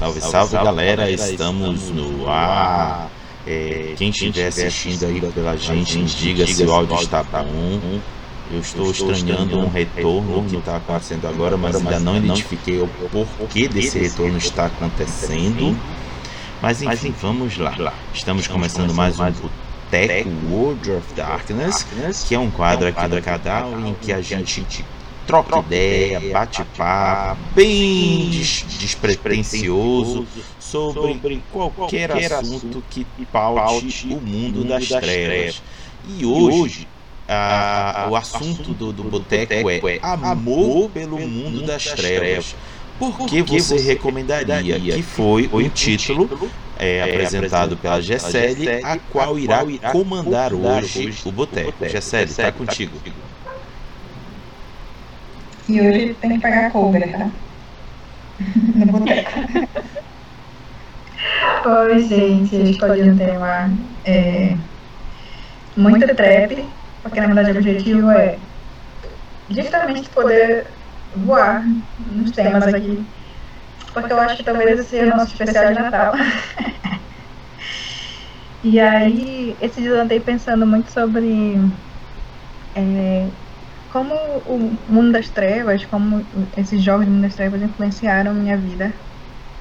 Salve, salve, galera, estamos no ar. É, quem estiver assistindo aí pela gente, diga se o áudio está bom. Eu estou estranhando um retorno que está acontecendo agora, mas ainda não identifiquei o porquê desse retorno está acontecendo. Mas enfim, vamos lá. Estamos começando mais um Boteco World of Darkness, que é um quadro aqui do canal em que a gente troca ideia, bate papo, bem des despretensioso sobre qualquer assunto que paute o mundo das trevas. E hoje a, o assunto do, do boteco é amor pelo mundo das trevas. Por que você recomendaria? Que foi o título é, apresentado pela Gessele, a qual irá comandar hoje o boteco. Gessele, está contigo. E hoje tem que pagar cover, tá? No boteco. Oi, gente. A gente pode um tema é, muito trap, porque na verdade o objetivo é justamente poder voar nos temas aqui. Porque eu acho que talvez esse seja o nosso especial de Natal. e aí, esse dia eu andei pensando muito sobre é, como o mundo das trevas, como esses jogos do mundo das trevas influenciaram minha vida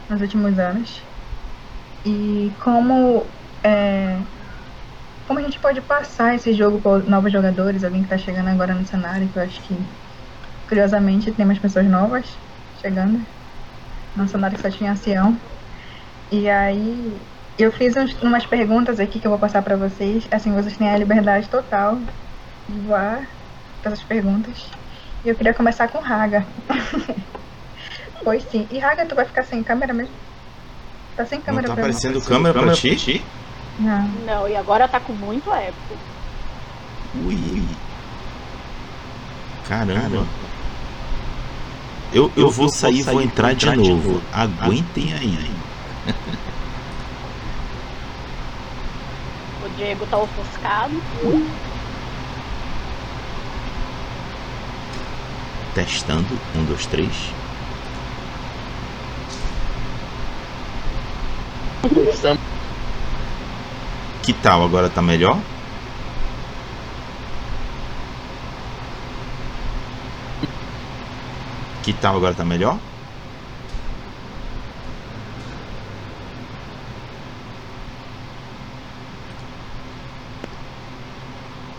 nos últimos anos. E como é, como a gente pode passar esse jogo para novos jogadores, alguém que está chegando agora no cenário, que eu acho que curiosamente tem umas pessoas novas chegando no cenário que só tinha ancião. E aí eu fiz uns, umas perguntas aqui que eu vou passar para vocês. Assim, vocês têm a liberdade total de voar essas perguntas. E eu queria começar com Raga. pois sim. E Raga, tu vai ficar sem câmera mesmo? Tá sem câmera Não tá pra mim? aparecendo câmera pra ti? Não. Não, e agora tá com muito épico. Ui. Caramba. Eu, eu, vou sair e vou entrar de novo. Aguentem aí. O Diego tá ofuscado. Testando. Um, dois, três. Que tal? Agora tá melhor? Que tal? Agora tá melhor?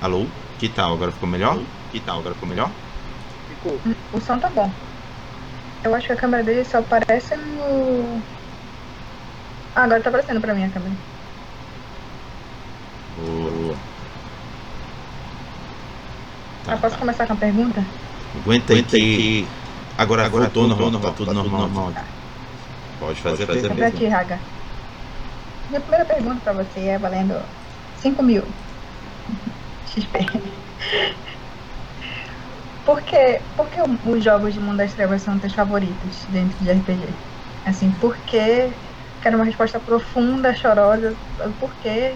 Alô? Que tal? Agora ficou melhor? Que tal? Agora ficou melhor? O som tá bom. Eu acho que a câmera dele só aparece no. Ah, agora tá aparecendo pra mim a câmera. Boa. Ah, posso começar com a pergunta? Aguenta aí que agora, agora voltou normal, tá tudo normal. Pode fazer a É pra pergunta. ti, Raga. Minha primeira pergunta pra você é valendo 5 mil XP. Por que, por que os jogos de Mundo das Trevas são teus favoritos dentro de RPG? Assim, por que? Quero uma resposta profunda, chorosa. Por que?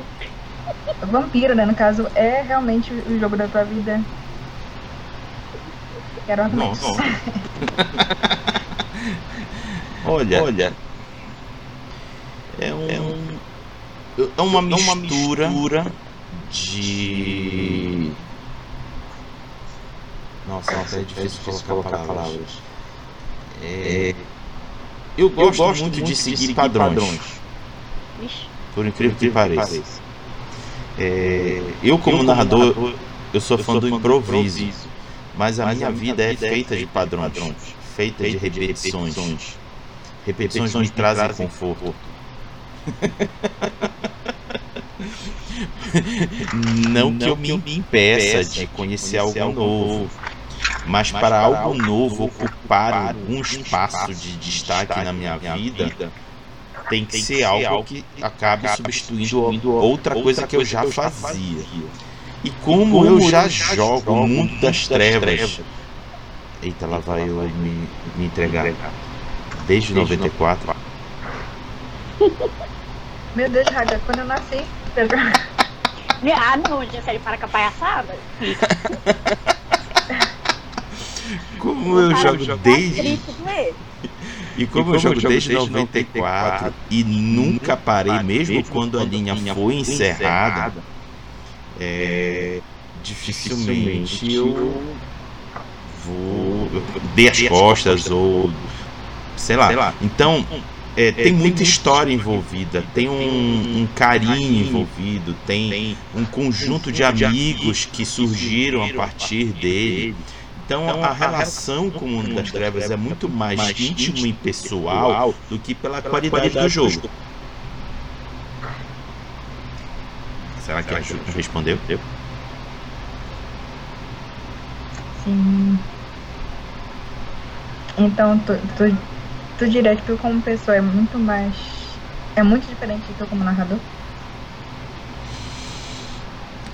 Vampiro, né? No caso, é realmente o jogo da tua vida. Quero argumentos. Nossa. Olha, olha. É um, é é uma mistura, de Nossa, Nossa, é difícil colocar, palavras. É, eu gosto, muito, de seguir, padrões, Vixe. por incrível que pareça. É, eu, como narrador, eu sou fã do improviso, mas a minha vida é feita de padrões, feita de repetições. Repetições. Me trazem conforto. Não que eu me impeça de conhecer algo novo, mas para algo novo ocupar algum espaço de destaque na minha vida, tem que ser algo que acabe substituindo outra coisa que eu já fazia. E como eu já jogo o mundo das trevas, eita, lá vai eu me, me entregar. Desde 94, Meu Deus, Raga, quando eu nasci. Ah, não, Gisele, para com a palhaçada. como eu jogo desde. E como, e como eu jogo desde 94 e nunca parei, mesmo quando a linha foi encerrada, é, dificilmente eu vou dei as costas ou sei lá. Então é, tem muita história envolvida, tem um, um carinho envolvido, tem um conjunto de amigos que surgiram a partir dele. Então, então, a relação com o mundo das trevas é muito mais íntima e pessoal do que pela qualidade do jogo. Será que respondeu? Sim. Então, tu, tu, tu diria que tu como pessoa é muito mais... É muito diferente de tu como narrador?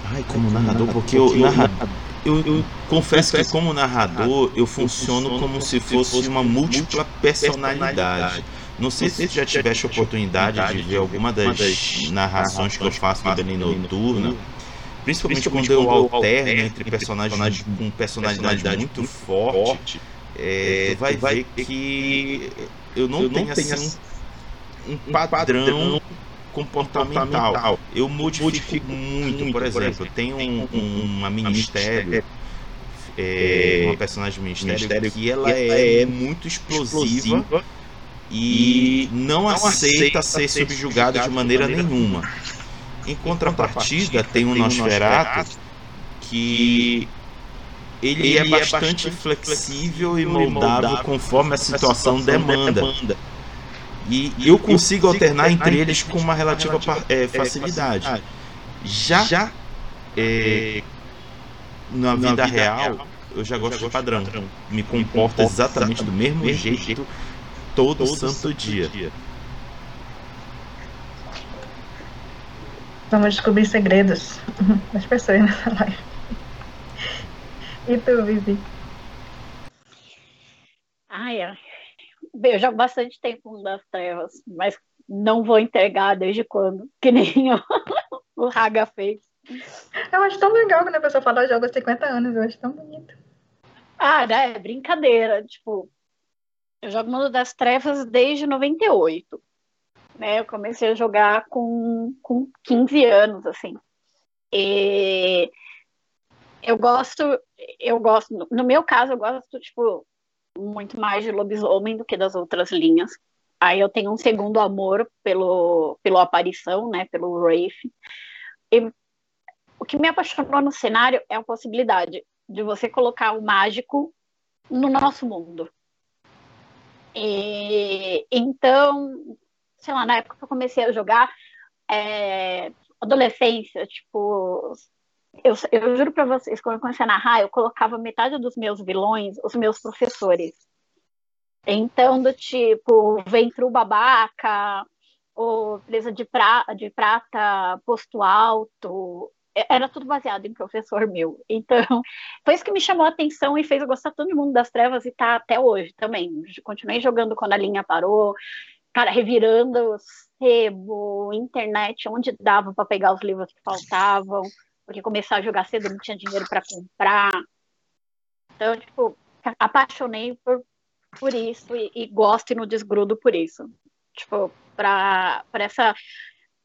Ai, como narrador, porque o narrador eu, eu confesso que como narrador eu funciono como se fosse uma múltipla personalidade. Não sei se já tiveste oportunidade de ver alguma das narrações que eu faço no Belém Noturna, principalmente quando eu alterno entre personagens com personalidade muito forte, é, tu vai ver que eu não tenho assim um padrão comportamental. Eu modifico muito, por exemplo, tem um, um, uma ministério, é, uma personagem ministério que ela é, é muito explosiva e não aceita ser subjugada de maneira nenhuma. Em contrapartida, tem um Nosferatu que ele é bastante flexível e moldável conforme a situação demanda. E eu consigo alternar entre eles com uma relativa é, facilidade. Já é, na vida real, eu já gosto de padrão. Me comporto exatamente do mesmo jeito todo santo dia. Vamos descobrir segredos das pessoas nessa live. E tu, Vivi? Ai, ai eu jogo bastante tempo no das trevas, mas não vou entregar desde quando, que nem o, o Raga fez. Eu acho tão legal quando a pessoa fala jogo há 50 anos, eu acho tão bonito. Ah, né? Brincadeira. Tipo, eu jogo Mundo das Trevas desde 98. Né? Eu comecei a jogar com, com 15 anos, assim. E eu gosto, eu gosto, no meu caso, eu gosto, tipo, muito mais de lobisomem do que das outras linhas. Aí eu tenho um segundo amor pelo, pelo aparição, né, pelo Wraith. E o que me apaixonou no cenário é a possibilidade de você colocar o mágico no nosso mundo. E, então, sei lá, na época que eu comecei a jogar, é, adolescência, tipo, eu, eu juro para vocês, quando eu comecei a narrar, eu colocava metade dos meus vilões, os meus professores. Então, do tipo, ventru babaca, ou presa de, pra, de prata, posto alto, era tudo baseado em professor meu. Então, foi isso que me chamou a atenção e fez eu gostar todo mundo das trevas e tá até hoje também. Continuei jogando quando a linha parou, cara, revirando sebo, internet, onde dava para pegar os livros que faltavam porque começar a jogar cedo não tinha dinheiro para comprar. Então, tipo, apaixonei por, por isso e, e gosto e não desgrudo por isso. Tipo, para essa.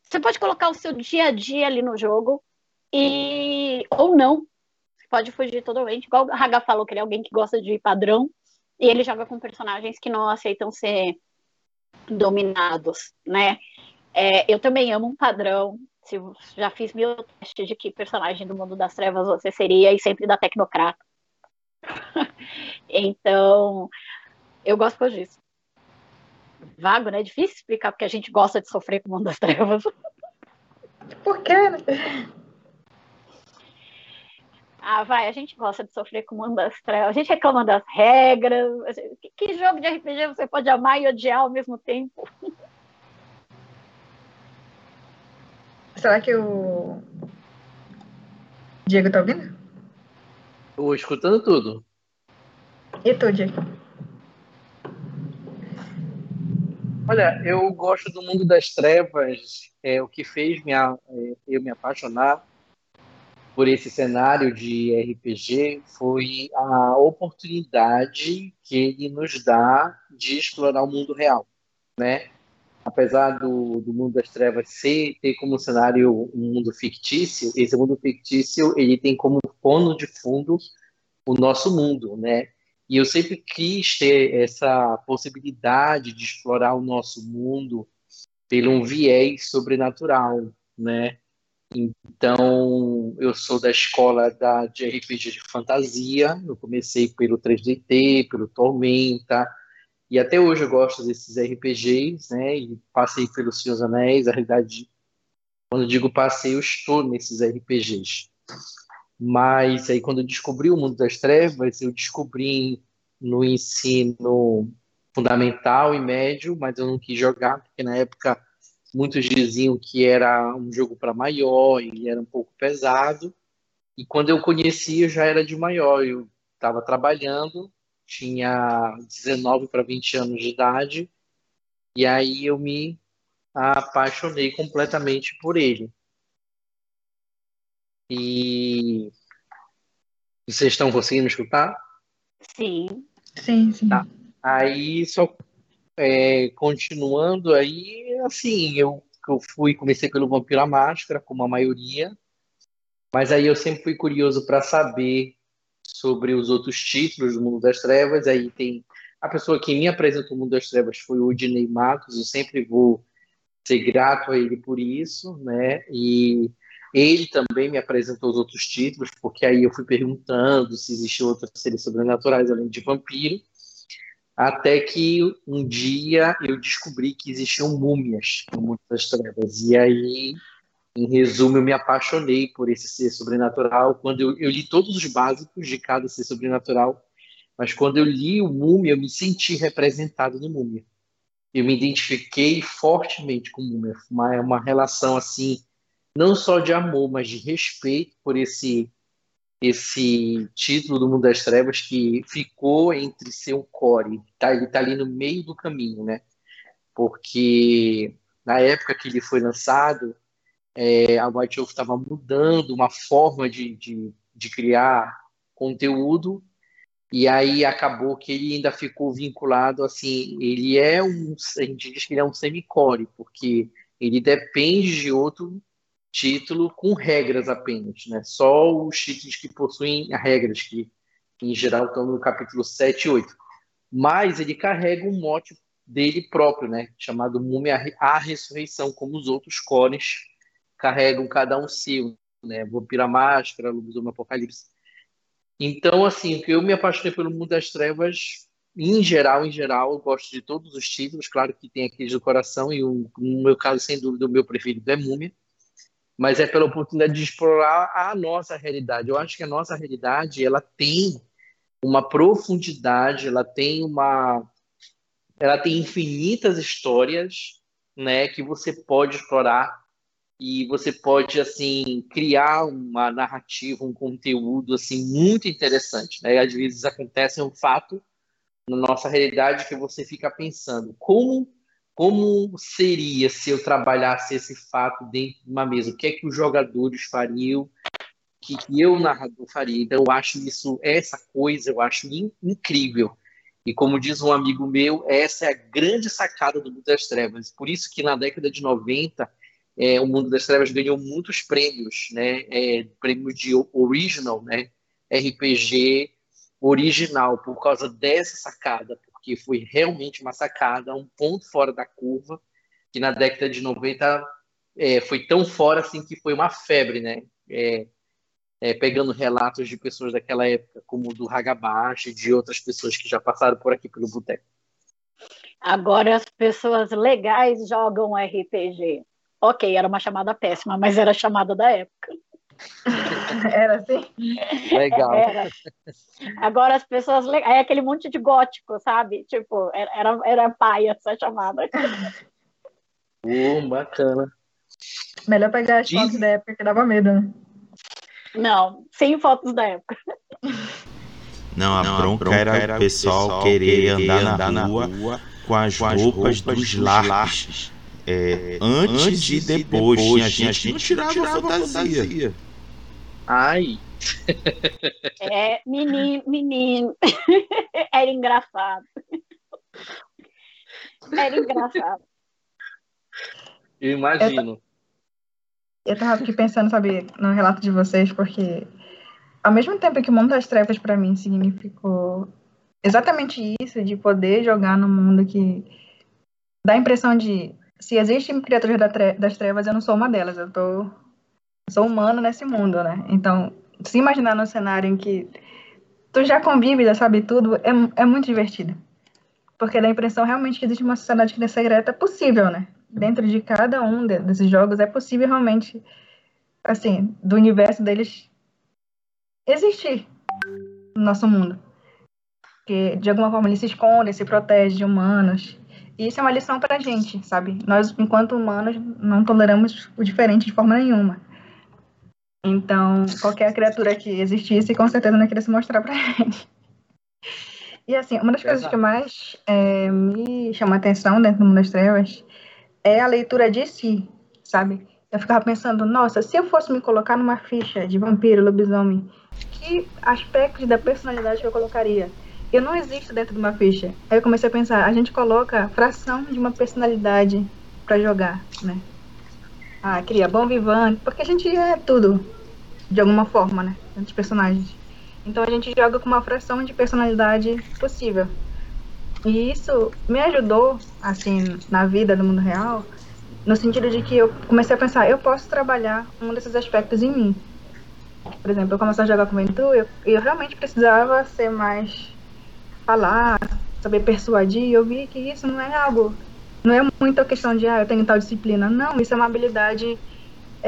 Você pode colocar o seu dia a dia ali no jogo e. ou não. Você pode fugir totalmente. Igual o Haga falou que ele é alguém que gosta de padrão e ele joga com personagens que não aceitam ser dominados, né? É, eu também amo um padrão, se já fiz mil testes de que personagem do mundo das trevas você seria e sempre da tecnocrata. então, eu gosto disso. Vago, né? Difícil explicar porque a gente gosta de sofrer com o mundo das trevas. Por quê? Ah, vai, a gente gosta de sofrer com o mundo das trevas. A gente reclama das regras. Que, que jogo de RPG você pode amar e odiar ao mesmo tempo? Será que o Diego tá ouvindo? Tô escutando tudo. E tu, Diego? Olha, eu gosto do mundo das trevas. É o que fez minha, é, eu me apaixonar por esse cenário de RPG foi a oportunidade que ele nos dá de explorar o mundo real, né? Apesar do, do mundo das trevas ser ter como cenário um mundo fictício, esse mundo fictício ele tem como pano de fundo o nosso mundo, né? E eu sempre quis ter essa possibilidade de explorar o nosso mundo pelo um viés sobrenatural, né? Então, eu sou da escola da, de RPG de fantasia. Eu comecei pelo 3DT, pelo Tormenta, e até hoje eu gosto desses RPGs, né? E passei pelos Seus Anéis. A realidade, quando digo passei, eu estou nesses RPGs. Mas aí, quando eu descobri o mundo das trevas, eu descobri no ensino fundamental e médio, mas eu não quis jogar, porque na época muitos diziam que era um jogo para maior e era um pouco pesado. E quando eu conheci, eu já era de maior. Eu estava trabalhando, tinha 19 para 20 anos de idade, e aí eu me apaixonei completamente por ele. E vocês estão conseguindo escutar? Sim. Sim, sim. Tá. Aí, só é, continuando aí, assim, eu, eu fui, comecei pelo Vampiro à Máscara, como a maioria, mas aí eu sempre fui curioso para saber sobre os outros títulos do Mundo das Trevas. Aí tem a pessoa que me apresentou o Mundo das Trevas foi o Udinei Matos, eu sempre vou ser grato a ele por isso, né? E ele também me apresentou os outros títulos, porque aí eu fui perguntando se existiam outras seres sobrenaturais além de vampiro, até que um dia eu descobri que existiam múmias mundo das trevas. E aí, em resumo, eu me apaixonei por esse ser sobrenatural. Quando eu, eu li todos os básicos de cada ser sobrenatural, mas quando eu li o múmia, eu me senti representado no múmia. Eu me identifiquei fortemente com o múmia. Uma, uma relação assim não só de amor, mas de respeito por esse esse título do Mundo das Trevas que ficou entre seu core, tá, ele está ali no meio do caminho, né? Porque na época que ele foi lançado, é, a White Wolf estava mudando uma forma de, de, de criar conteúdo e aí acabou que ele ainda ficou vinculado assim, ele é um, a gente diz que ele é um semicore, porque ele depende de outro título com regras apenas, né? Só os títulos que possuem regras, que, em geral estão no capítulo 7 e 8. Mas ele carrega um mote dele próprio, né? Chamado Múmia a Ressurreição, como os outros cores carregam cada um seu, né? Vampira Máscara, Lobisomem Apocalipse. Então, assim, eu me apaixonei pelo mundo das trevas, em geral, em geral, eu gosto de todos os títulos, claro que tem aqueles do coração, e o, no meu caso, sem dúvida, o meu preferido é Múmia mas é pela oportunidade de explorar a nossa realidade. Eu acho que a nossa realidade ela tem uma profundidade, ela tem uma, ela tem infinitas histórias, né, que você pode explorar e você pode assim criar uma narrativa, um conteúdo assim muito interessante. Né? Às vezes acontece um fato na nossa realidade que você fica pensando como como seria se eu trabalhasse esse fato dentro de uma mesa? O que é que os jogadores fariam? O que, que eu, narrador, faria? Então, eu acho isso, essa coisa, eu acho in, incrível. E como diz um amigo meu, essa é a grande sacada do Mundo das Trevas. Por isso que na década de 90, é, o Mundo das Trevas ganhou muitos prêmios, né? É, prêmio de original, né? RPG original, por causa dessa sacada, que foi realmente uma sacada, um ponto fora da curva, que na década de 90 é, foi tão fora assim que foi uma febre, né? É, é, pegando relatos de pessoas daquela época, como do Hagabashi de outras pessoas que já passaram por aqui pelo boteco. Agora as pessoas legais jogam RPG. Ok, era uma chamada péssima, mas era a chamada da época. Era assim? Legal. Era. Agora as pessoas. É aquele monte de gótico, sabe? Tipo, era, era paia essa chamada. Uh, bacana. Melhor pegar as Diz... fotos da época que dava medo, né? Não, sem fotos da época. Não, a, Não, bronca, a bronca era, era o pessoal, pessoal querer andar, andar na, rua, rua com as, com as roupas, roupas dos larpes. É, é, antes, antes, e depois. depois tinha gente, gente que não tirava, tirava fantasia. fantasia. Ai. É, menino, menino. Era engraçado. Era engraçado. Eu imagino. Eu tava aqui pensando, sabe, no relato de vocês, porque ao mesmo tempo que o mundo das trevas para mim significou exatamente isso, de poder jogar no mundo que dá a impressão de se existem criaturas das trevas, eu não sou uma delas, eu tô sou humano nesse mundo, né? Então, se imaginar num cenário em que tu já convive, já sabe tudo, é, é muito divertido. Porque dá a impressão realmente que existe uma sociedade que secreta possível, né? Dentro de cada um desses jogos é possível realmente, assim, do universo deles existir no nosso mundo. Porque, de alguma forma, eles se escondem, se protegem de humanos. E isso é uma lição para a gente, sabe? Nós, enquanto humanos, não toleramos o diferente de forma nenhuma. Então, qualquer criatura que existisse, com certeza não ia querer se mostrar pra gente. E assim, uma das Exato. coisas que mais é, me chama a atenção dentro do mundo das trevas é a leitura de si, sabe? Eu ficava pensando, nossa, se eu fosse me colocar numa ficha de vampiro, lobisomem, que aspectos da personalidade que eu colocaria? Eu não existo dentro de uma ficha. Aí eu comecei a pensar, a gente coloca fração de uma personalidade para jogar, né? Ah, cria bom vivante, porque a gente é tudo de alguma forma, né? Entre personagens. Então a gente joga com uma fração de personalidade possível. E isso me ajudou, assim, na vida do mundo real, no sentido de que eu comecei a pensar, eu posso trabalhar um desses aspectos em mim. Por exemplo, eu comecei a jogar com o Ventu, eu, eu realmente precisava ser mais falar, saber persuadir, e eu vi que isso não é algo, não é muito a questão de, ah, eu tenho tal disciplina. Não, isso é uma habilidade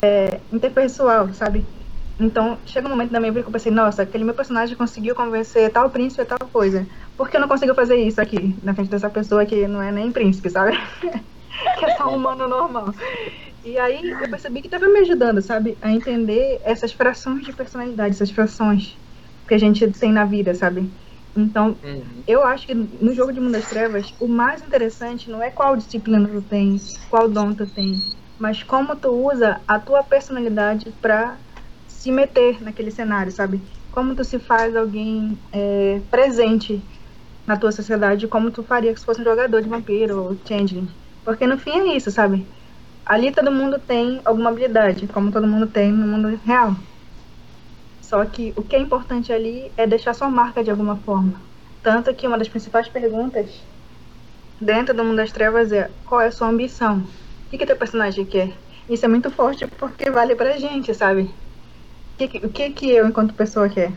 é, interpessoal, sabe? Então, chega um momento da minha vida que eu pensei, nossa, aquele meu personagem conseguiu convencer tal príncipe a tal coisa. Por que eu não consigo fazer isso aqui, na frente dessa pessoa que não é nem príncipe, sabe? que é só um humano normal. E aí eu percebi que estava me ajudando, sabe? A entender essas frações de personalidade, essas frações que a gente tem na vida, sabe? Então, uhum. eu acho que no jogo de Mundo das Trevas, o mais interessante não é qual disciplina tu tem, qual dom tu tem, mas como tu usa a tua personalidade para se meter naquele cenário, sabe? Como tu se faz alguém é, presente na tua sociedade, como tu faria se fosse um jogador de vampiro ou changeling. Porque no fim é isso, sabe? Ali todo mundo tem alguma habilidade, como todo mundo tem no mundo real. Só que o que é importante ali é deixar sua marca de alguma forma. Tanto que uma das principais perguntas dentro do mundo das trevas é qual é a sua ambição? O que, que teu personagem quer? Isso é muito forte porque vale pra gente, sabe? O que, que eu, enquanto pessoa, quer.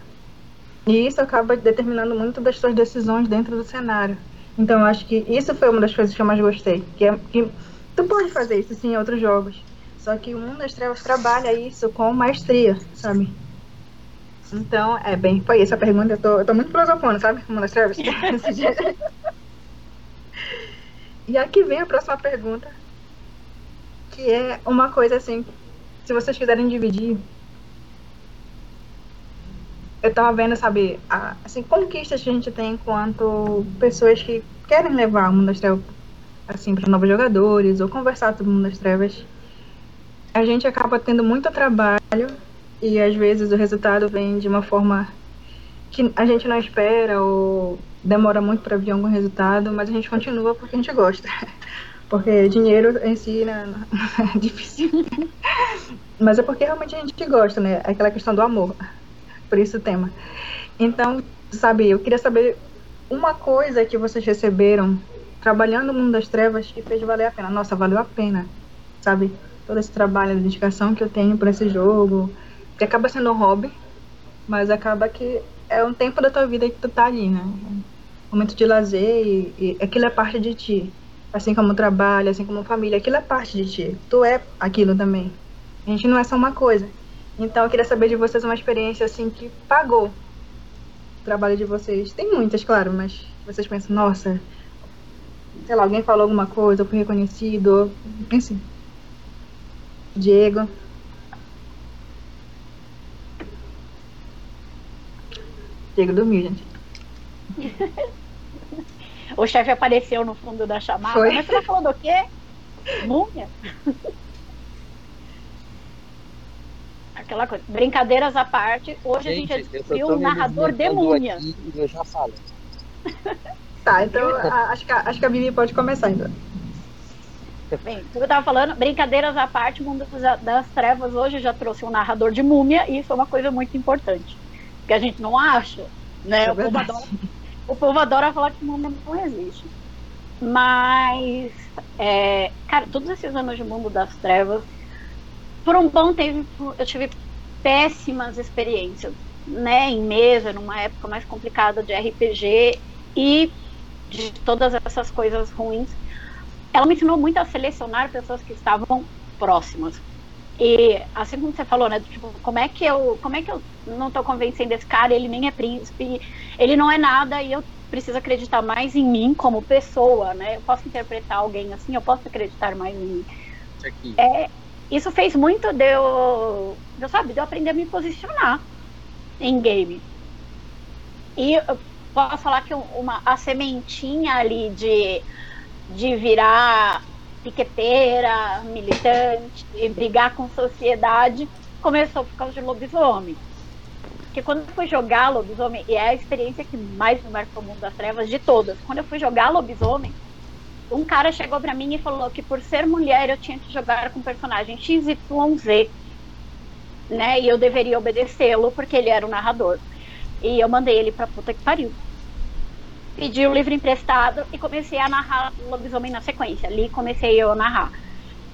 E isso acaba determinando muito das suas decisões dentro do cenário. Então, eu acho que isso foi uma das coisas que eu mais gostei. Que, é, que tu pode fazer isso sim em outros jogos. Só que o Mundo das Trevas trabalha isso com maestria, sabe? Então, é bem, foi essa pergunta. Eu tô, eu tô muito filosofando, sabe? Mundo das Trevas. e aqui vem a próxima pergunta. Que é uma coisa assim. Se vocês quiserem dividir eu tava vendo, sabe, a, assim, conquistas que a gente tem enquanto pessoas que querem levar o mundo das trevas, assim, para novos jogadores, ou conversar sobre o mundo das trevas. A gente acaba tendo muito trabalho e às vezes o resultado vem de uma forma que a gente não espera ou demora muito para vir algum resultado, mas a gente continua porque a gente gosta. Porque dinheiro em si né, é difícil. mas é porque realmente a gente gosta, né? Aquela questão do amor por isso o tema. Então, sabe, eu queria saber uma coisa que vocês receberam trabalhando no mundo das trevas que fez valer a pena. Nossa, valeu a pena, sabe? Todo esse trabalho, a dedicação que eu tenho para esse jogo, que acaba sendo um hobby, mas acaba que é um tempo da tua vida que tu tá ali, né? Momento de lazer e, e aquilo é parte de ti. Assim como trabalho, assim como a família, aquilo é parte de ti. Tu é aquilo também. A gente não é só uma coisa. Então eu queria saber de vocês uma experiência assim que pagou o trabalho de vocês. Tem muitas, claro, mas vocês pensam, nossa, sei lá, alguém falou alguma coisa, eu fui reconhecido, enfim. Diego. Diego dormiu, gente. o chefe apareceu no fundo da chamada. Foi. Mas você tá falando o quê? Múmia? aquela coisa. Brincadeiras à parte, hoje Gente, a eu gente descobriu um narrador de múmia. eu já falo. Tá, então a- acho que, a- acho que a Bibi pode começar então. Bem, como eu tava falando, brincadeiras à parte, o mundo das- trevas hoje já trouxe um narrador de múmia e isso é uma coisa muito importante. Que a gente não acha, né? É o, povo adora, o povo adora falar que múmia não existe. Mas, é, cara, todos esses anos de mundo das trevas, por um bom tempo eu tive péssimas experiências, né? Em mesa, numa época mais complicada de RPG e de todas essas coisas ruins ela me ensinou muito a selecionar pessoas que estavam próximas. E assim como você falou, né, tipo, como é que eu, como é que eu não tô convencendo esse cara, ele nem é príncipe, ele não é nada e eu preciso acreditar mais em mim como pessoa, né? Eu posso interpretar alguém assim, eu posso acreditar mais em mim. Aqui. É, isso fez muito de eu, de eu, sabe, de eu aprender a me posicionar em game. E eu posso falar que uma, a sementinha ali de, de virar piqueteira, militante, e brigar com sociedade, começou por causa de lobisomem. Porque quando eu fui jogar lobisomem, e é a experiência que mais me marcou o mundo das trevas de todas, quando eu fui jogar lobisomem, um cara chegou pra mim e falou que por ser mulher eu tinha que jogar com personagem XYZ, né? E eu deveria obedecê-lo porque ele era o narrador. E eu mandei ele pra puta que pariu. Pedi o livro emprestado e comecei a narrar lobisomem na sequência. Ali comecei eu a narrar.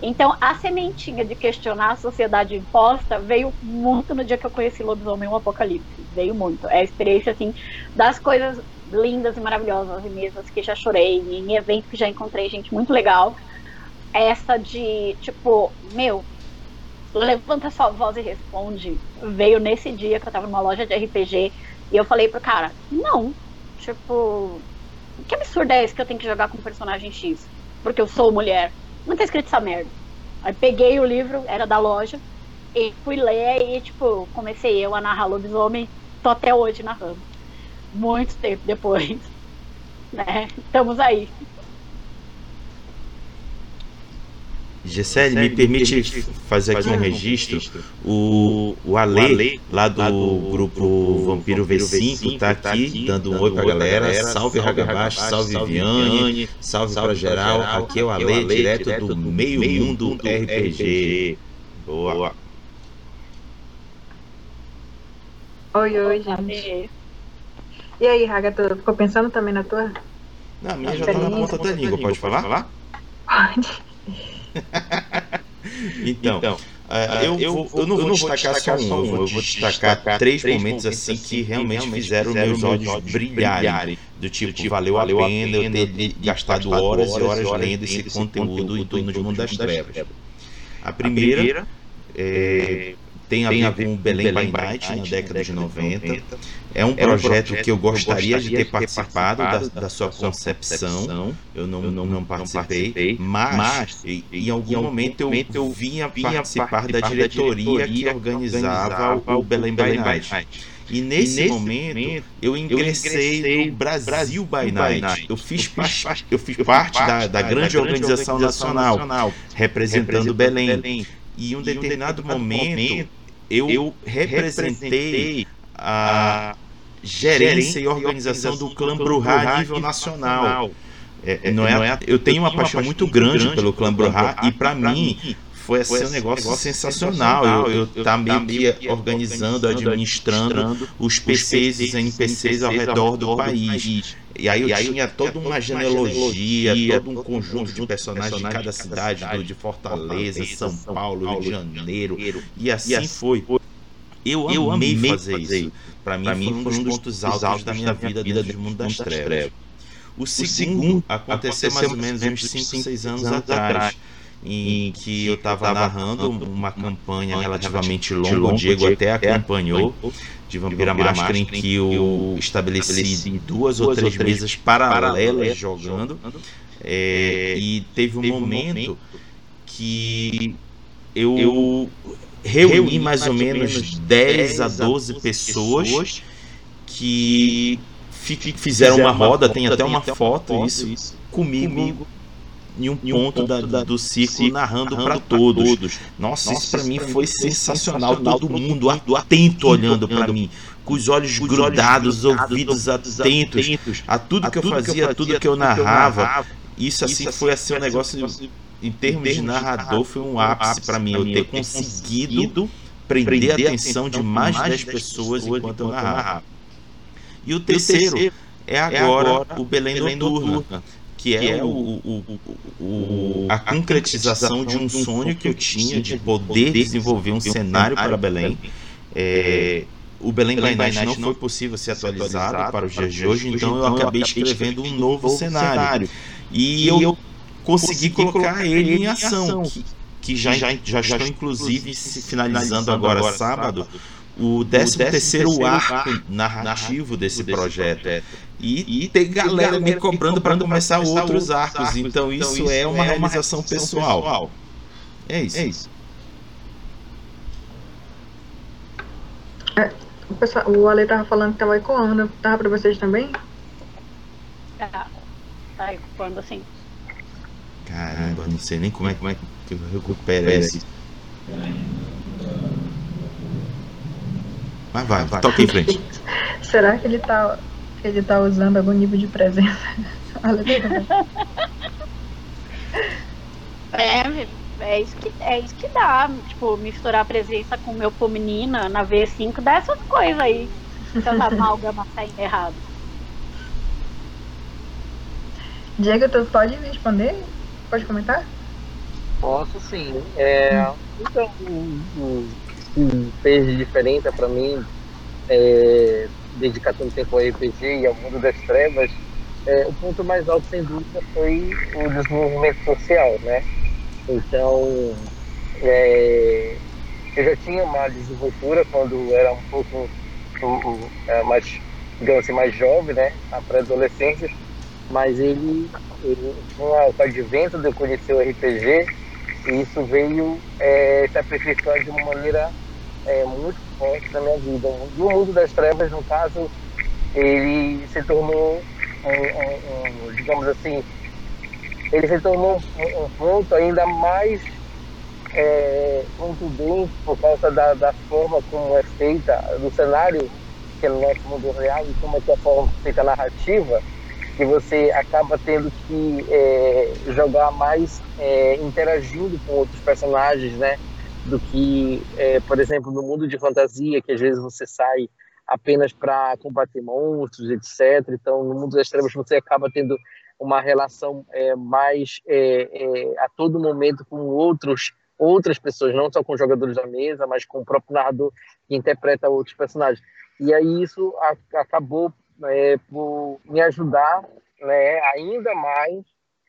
Então, a sementinha de questionar a sociedade imposta veio muito no dia que eu conheci Lobisomem um Apocalipse. Veio muito. É a experiência, assim, das coisas lindas e maravilhosas em mesas que já chorei, em eventos que já encontrei gente muito legal. Essa de, tipo, meu, levanta sua voz e responde. Veio nesse dia que eu tava numa loja de RPG e eu falei pro cara, não, tipo, que absurdo é esse que eu tenho que jogar com personagem X? Porque eu sou mulher. Não tá escrito essa merda. Aí peguei o livro, era da loja, e fui ler e, tipo, comecei eu a narrar lobisomem, tô até hoje narrando. Muito tempo depois. Né? Estamos aí. Gisele, me permite fazer aqui um registro. O, o Ale, lá do grupo Vampiro V5, tá aqui dando um oi pra galera. Salve Ragabaixo, salve Viviane, salve pra geral. Aqui é o Ale, direto do Meio Mundo RPG. Boa. Oi, oi, gente. E- aí, Raga, tu ficou pensando também na tua? Não, a minha já tá na ponta da língua, pode falar? Pode. Então, é, eu, vou- eu não vou destacar só um, eu vou destacar três momentos assim que realmente fizeram meus olhos brilharem. Do tipo, valeu a pena eu ter gastado horas e horas lendo esse conteúdo em torno de Mundo das Trevas. A primeira é, tem a ver com o Belém by Night na década de 90. É um projeto que eu gostaria de ter participado da, da sua concepção. Eu não, não, não participei, mas em, em algum momento eu vinha participar da diretoria que organizava o Belém by Night. E nesse momento eu ingressei no Brasil by Night. Eu fiz, pa- eu fiz parte da, da grande organização nacional representando Belém. E em um determinado momento eu representei a gerência e organização do clã Bruhá a nível nacional. É, não é, eu tenho uma paixão muito grande pelo clã Bruhá e para mim foi assim um negócio sensacional. Eu, eu tá meio que organizando, administrando os PCs e NPCs ao redor do país. E aí eu tinha toda uma genealogia, todo um conjunto de personagens de cada cidade, de Fortaleza, São Paulo, Rio de Janeiro, e assim foi. Eu amei fazer isso. Para mim foi um dos pontos altos da minha vida dentro do mundo das trevas. O segundo aconteceu mais ou menos uns 5, 6 anos atrás em que eu estava narrando uma campanha relativamente longa, o Diego até acompanhou, de Vampira Máscara, em que eu estabeleci duas ou três mesas paralelas jogando, é, e teve um momento que eu reuni mais ou menos 10 a 12 pessoas que fizeram uma roda, tem até uma foto isso, comigo em um ponto da, da, do círculo narrando para todos. Nossa, isso para mim foi sensacional. Todo mundo atento olhando para mim, com os olhos grudados, ouvidos atentos a tudo que eu fazia, a tudo que eu narrava. Isso assim foi assim um negócio em termos de narrador foi um ápice para mim eu ter conseguido prender a atenção de mais de 10 pessoas enquanto eu narrava. E o terceiro é agora o Belém Noturna que é, é o, o, o, a concretização de um sonho que eu tinha de poder desenvolver um cenário para Belém. É, o Belém by Night não foi possível ser atualizado para os dias de hoje, então eu acabei escrevendo um novo cenário. E eu consegui colocar ele em ação, que, que já, já, já estou inclusive finalizando agora sábado o 13 terceiro arco narrativo desse projeto. E, e tem galera me cobrando para começar outros arcos. Então, então isso é uma é realização pessoal. É isso. É isso. É, o, pessoal, o Ale tava falando que tava ecoando. Tava para vocês também? Tá. Tá ecoando assim. Caramba, não sei nem como é, como é que eu recupero esse. Mas vai, vai, toca em frente. Será que ele tá ele tá usando algum nível de presença. é, é isso, que, é isso que dá. Tipo, misturar a presença com o meu menina na V5 dá essas coisas aí. Essas amálgamas saindo errado. Diego, tu pode me responder? Pode comentar? Posso sim. É, então, o que fez de diferença para mim é, dedicar tanto tempo ao RPG e ao mundo das trevas, é, o ponto mais alto, sem dúvida, foi o desenvolvimento social, né? Então, é, eu já tinha uma desenvoltura quando era um pouco é, mais, digamos assim, mais jovem, né? A pré-adolescência, mas ele, ele, com o advento de conhecer o RPG, isso veio é, se aperfeiçoar de uma maneira é, muito forte na minha vida. E o mundo das trevas, no caso, ele se tornou, um, um, um, digamos assim, ele se tornou um, ponto ainda mais é, contundente por causa da, da forma como é feita, do cenário que é no nosso mundo real e como é que é feita a narrativa, que você acaba tendo que é, jogar mais é, interagindo com outros personagens, né? do que, é, por exemplo, no mundo de fantasia, que às vezes você sai apenas para combater monstros, etc. Então, no mundo das trevas, você acaba tendo uma relação é, mais é, é, a todo momento com outros outras pessoas, não só com jogadores da mesa, mas com o próprio narrador que interpreta outros personagens. E aí isso acabou é, por me ajudar né, ainda mais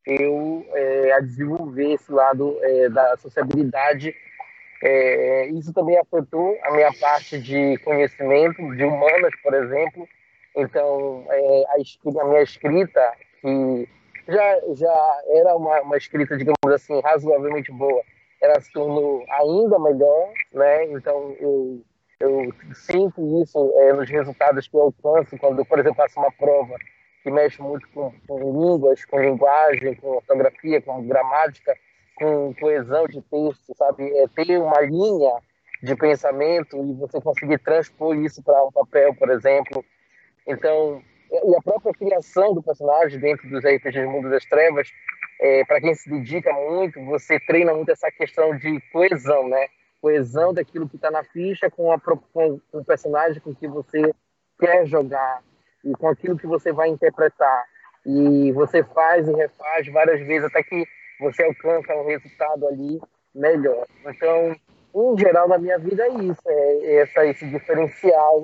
eu é, a desenvolver esse lado da sociabilidade é, isso também afetou a minha parte de conhecimento, de humanas, por exemplo. Então, é, a, a, minha escrita, que já, já era uma, uma escrita, digamos assim, razoavelmente boa, ela se tornou ainda melhor, né? Então, eu, eu sinto isso é, nos resultados que eu alcanço quando, por exemplo, faço uma prova que mexe muito com, com línguas, com linguagem, com ortografia, com gramática com coesão de texto, sabe? É ter uma linha de pensamento e você conseguir transpor isso para um papel, por exemplo. Então, e a própria criação do personagem dentro dos RPGs Mundo das Trevas, é, para quem se dedica muito, você treina muito essa questão de coesão, né? Coesão daquilo que está na ficha com, a, com o personagem com que você quer jogar e com aquilo que você vai interpretar. E você faz e refaz várias vezes até que você alcança um resultado ali melhor. Então, em geral, na minha vida é isso, é essa, esse diferencial.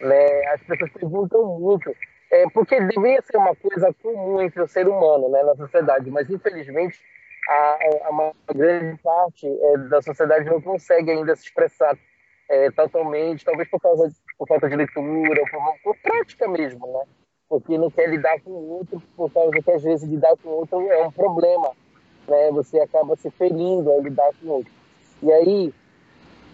Né? As pessoas perguntam muito, é, porque deveria ser uma coisa comum entre o ser humano né, na sociedade, mas infelizmente a, a uma grande parte é, da sociedade não consegue ainda se expressar é, totalmente, talvez por causa de, por falta de leitura, por, por prática mesmo, né? Porque não quer lidar com o outro, por causa que às vezes lidar com o outro é um problema né, você acaba se ferindo ao lidar com outro. E aí,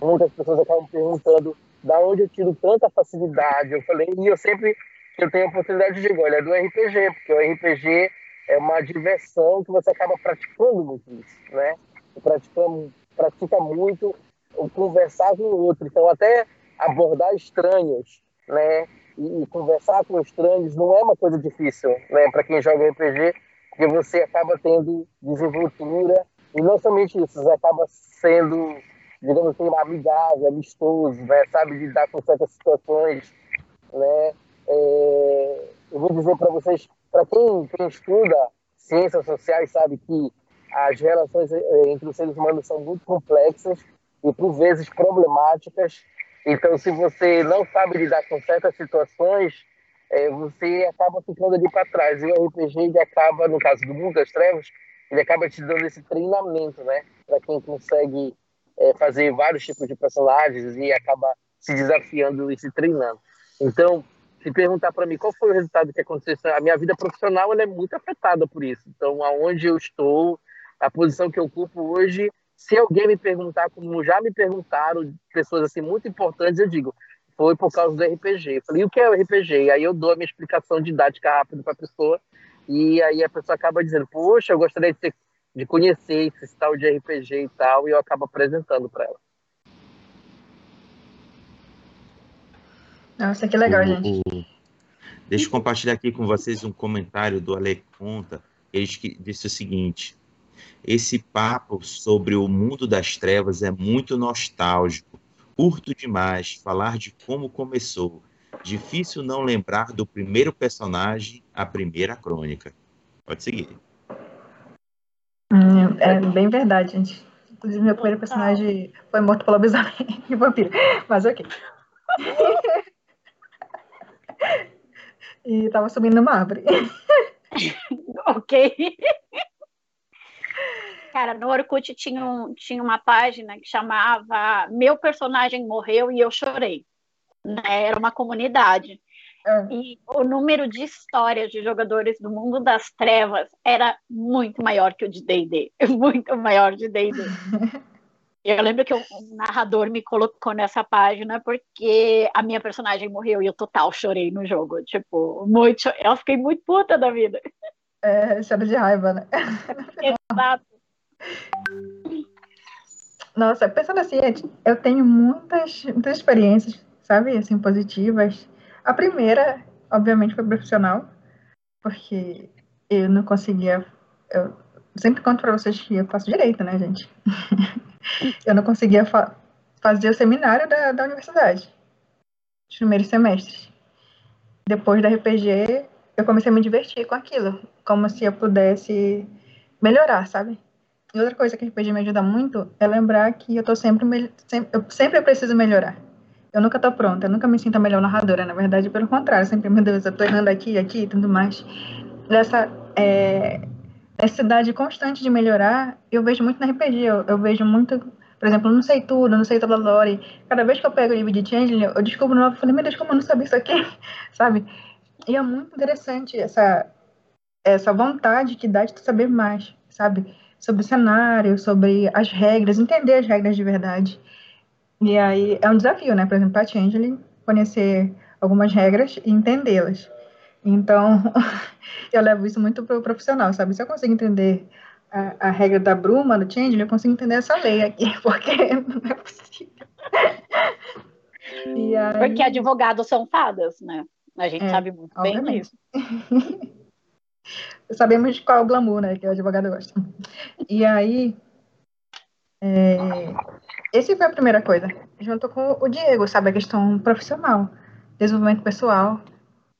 muitas pessoas acabam perguntando da onde eu tiro tanta facilidade. Eu falei, e eu sempre eu tenho a oportunidade de dizer, olha, é do RPG, porque o RPG é uma diversão que você acaba praticando muito isso, né? Pratica, pratica muito o conversar com o outro. Então, até abordar estranhos, né? E, e conversar com estranhos não é uma coisa difícil, né? Para quem joga RPG, porque você acaba tendo desenvoltura e não somente isso, você acaba sendo, digamos assim, amigável, amistoso, né? Sabe lidar com certas situações, né? É, eu vou dizer para vocês, para quem, quem estuda ciências sociais, sabe que as relações é, entre os seres humanos são muito complexas e por vezes problemáticas. Então, se você não sabe lidar com certas situações, é, você acaba ficando ali para trás. E o RPG ele acaba, no caso do Mundo das Trevas, ele acaba te dando esse treinamento, né, para quem consegue é, fazer vários tipos de personagens e acaba se desafiando e se treinando. Então, se perguntar para mim qual foi o resultado que aconteceu, a minha vida profissional ela é muito afetada por isso. Então, aonde eu estou, a posição que eu ocupo hoje, se alguém me perguntar, como já me perguntaram, pessoas assim muito importantes, eu digo, foi por causa do RPG. Eu falei, o que é o RPG? E aí eu dou a minha explicação didática rápida para a pessoa, e aí a pessoa acaba dizendo, poxa, eu gostaria de, ter, de conhecer esse tal de RPG e tal, e eu acabo apresentando para ela. Nossa, que legal, gente. Deixa eu compartilhar aqui com vocês um comentário do Ale Conta. Ele disse o seguinte: esse papo sobre o mundo das trevas é muito nostálgico. Curto demais falar de como começou. Difícil não lembrar do primeiro personagem, a primeira crônica. Pode seguir. Hum, é bem verdade, gente. Inclusive, meu primeiro personagem foi morto pelo lobisomem e vampiro. Mas ok. e tava subindo uma árvore. ok. Cara, no Orkut tinha, um, tinha uma página que chamava Meu Personagem Morreu e Eu Chorei. Né? Era uma comunidade. É. E o número de histórias de jogadores do mundo das trevas era muito maior que o de D&D. Muito maior de D&D. Eu lembro que o narrador me colocou nessa página porque a minha personagem morreu e eu total chorei no jogo. Tipo, muito. Eu fiquei muito puta da vida. É, choro de raiva, né? Exato. Nossa, pensando assim, eu tenho muitas, muitas experiências, sabe, assim, positivas. A primeira, obviamente, foi profissional, porque eu não conseguia. Eu sempre conto para vocês que eu faço direito, né, gente? eu não conseguia fa fazer o seminário da, da universidade, os primeiros semestres. Depois da RPG, eu comecei a me divertir com aquilo, como se eu pudesse melhorar, sabe? E outra coisa que a RPG me ajuda muito é lembrar que eu tô sempre, sempre eu sempre preciso melhorar. Eu nunca tô pronta, eu nunca me sinto a melhor narradora, na verdade, pelo contrário, sempre, meu Deus, eu tô errando aqui, aqui e tudo mais. Essa é, necessidade constante de melhorar, eu vejo muito na RPG, eu, eu vejo muito, por exemplo, eu não sei tudo, não sei toda lore. Cada vez que eu pego o livro de Changeling, eu descubro novo, eu falei, meu Deus, como eu não sabia isso aqui, sabe? E é muito interessante essa, essa vontade que dá de saber mais, sabe? Sobre o cenário, sobre as regras, entender as regras de verdade. E aí é um desafio, né? Por exemplo, para Changeling, conhecer algumas regras e entendê-las. Então, eu levo isso muito para o profissional, sabe? Se eu consigo entender a, a, regra da bruma, do change, eu consigo entender essa lei aqui, porque não é possível. Aí... Porque advogados são fadas, né? A gente é, sabe muito obviamente. bem disso. Sabemos qual é o glamour, né? Que o advogado gosta. E aí, é, esse foi a primeira coisa. Junto com o Diego, sabe? A questão profissional, desenvolvimento pessoal.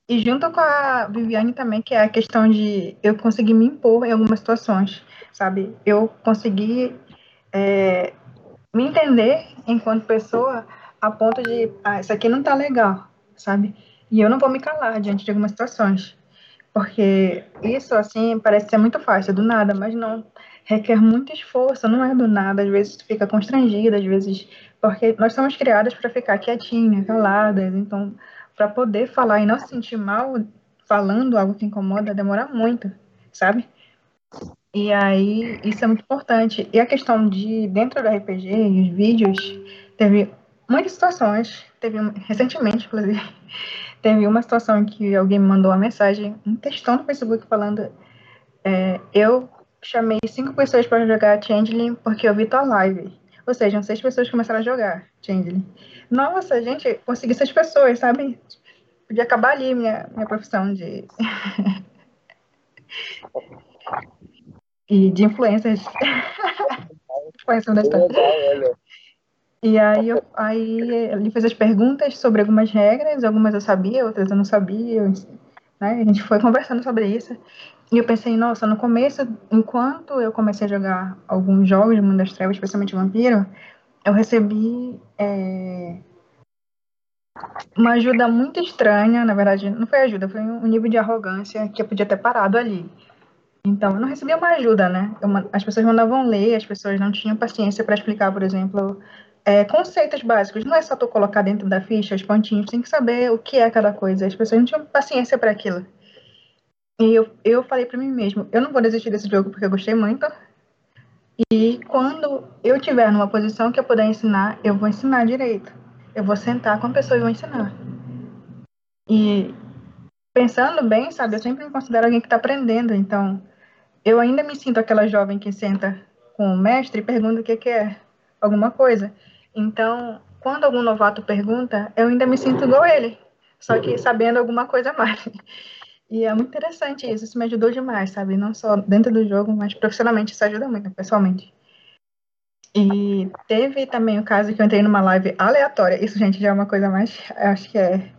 E junto com a Viviane também, que é a questão de eu conseguir me impor em algumas situações, sabe? Eu conseguir é, me entender enquanto pessoa a ponto de, ah, isso aqui não tá legal, sabe? E eu não vou me calar diante de algumas situações. Porque isso, assim, parece ser muito fácil, é do nada, mas não. Requer muito esforço, não é do nada. Às vezes tu fica constrangida, às vezes. Porque nós somos criadas para ficar quietinhas, caladas. Então, para poder falar e não se sentir mal falando algo que incomoda, demora muito, sabe? E aí, isso é muito importante. E a questão de, dentro do RPG e os vídeos, teve muitas situações, teve recentemente, inclusive, teve uma situação em que alguém me mandou uma mensagem, um textão no Facebook falando É, eu chamei cinco pessoas para jogar Changeling porque eu vi tua live. Ou seja, seis pessoas começaram a jogar Changeling. Nossa, gente, consegui seis pessoas, sabe? Podia acabar ali minha, minha profissão de. e de influências. influência da história. E aí, eu, aí ele fez as perguntas sobre algumas regras, algumas eu sabia, outras eu não sabia. Né? A gente foi conversando sobre isso. E eu pensei, nossa, no começo, enquanto eu comecei a jogar alguns jogos de Mundo das Trevas, especialmente Vampiro, eu recebi é, uma ajuda muito estranha, na verdade, não foi ajuda, foi um nível de arrogância que eu podia ter parado ali. Então, eu não recebia uma ajuda, né? Eu, as pessoas mandavam ler, as pessoas não tinham paciência para explicar, por exemplo, é, conceitos básicos. Não é só tu colocar dentro da ficha os pontinhos, tem que saber o que é cada coisa. As pessoas não tinham paciência para aquilo. E eu, eu falei para mim mesmo, eu não vou desistir desse jogo porque eu gostei muito. E quando eu tiver numa posição que eu puder ensinar, eu vou ensinar direito. Eu vou sentar com a pessoa e vou ensinar. E pensando bem, sabe, eu sempre me considero alguém que está aprendendo. Então, eu ainda me sinto aquela jovem que senta com o mestre e pergunta o que, que é alguma coisa. Então, quando algum novato pergunta, eu ainda me sinto igual ele, só que sabendo alguma coisa mais. E é muito interessante isso, isso me ajudou demais, sabe? Não só dentro do jogo, mas profissionalmente isso ajuda muito, pessoalmente. E teve também o caso que eu entrei numa live aleatória. Isso, gente, já é uma coisa mais, acho que é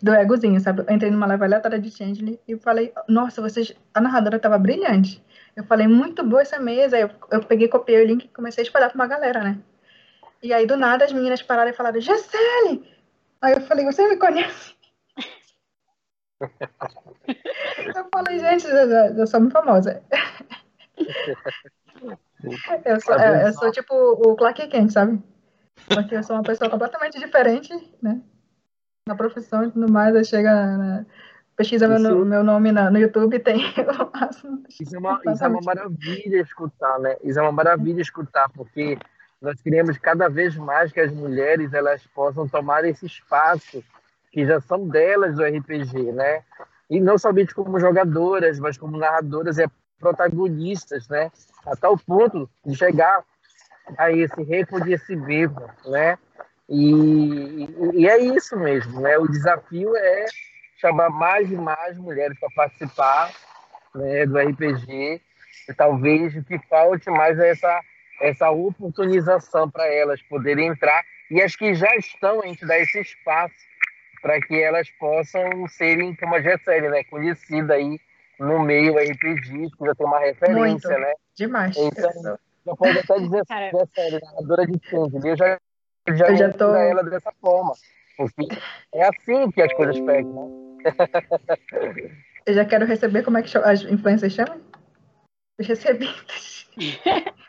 do egozinho, sabe? Eu entrei numa live aleatória de Changeling e falei, nossa, vocês, a narradora tava brilhante. Eu falei, muito boa essa mesa. Eu, eu peguei, copiei o link e comecei a espalhar pra uma galera, né? E aí, do nada, as meninas pararam e falaram, Gisele! Aí eu falei, você me conhece? eu falei, gente, eu, sou muito famosa. eu, sou, é, eu sou tipo o Clark Kent, sabe? Porque eu sou uma pessoa completamente diferente, né? Na profissão e tudo mais, aí chega na, pesquisa meu, meu nome na, no YouTube tem isso é, uma, isso é uma maravilha escutar, né? Isso é uma maravilha escutar, porque nós queremos cada vez mais que as mulheres elas possam tomar esse espaço que já são delas do RPG, né? E não somente como jogadoras, mas como narradoras e protagonistas, né? A tal ponto de chegar a esse reconhecimento, né? E, e é isso mesmo, né? O desafio é chamar mais e mais mulheres para participar né, do RPG. E talvez o que falte mais é essa essa oportunização para elas poderem entrar e as que já estão, a gente dá esse espaço para que elas possam serem, como a Gessele, né, conhecida aí no meio RPG, que já tem uma referência, Muito. né? Demais. Então, já pode até dizer Gessele, narradora de Change, eu já, já, eu já tô... ela dessa forma, porque é assim que as coisas pegam, né? eu já quero receber, como é que as influências chamam? Os recebidos.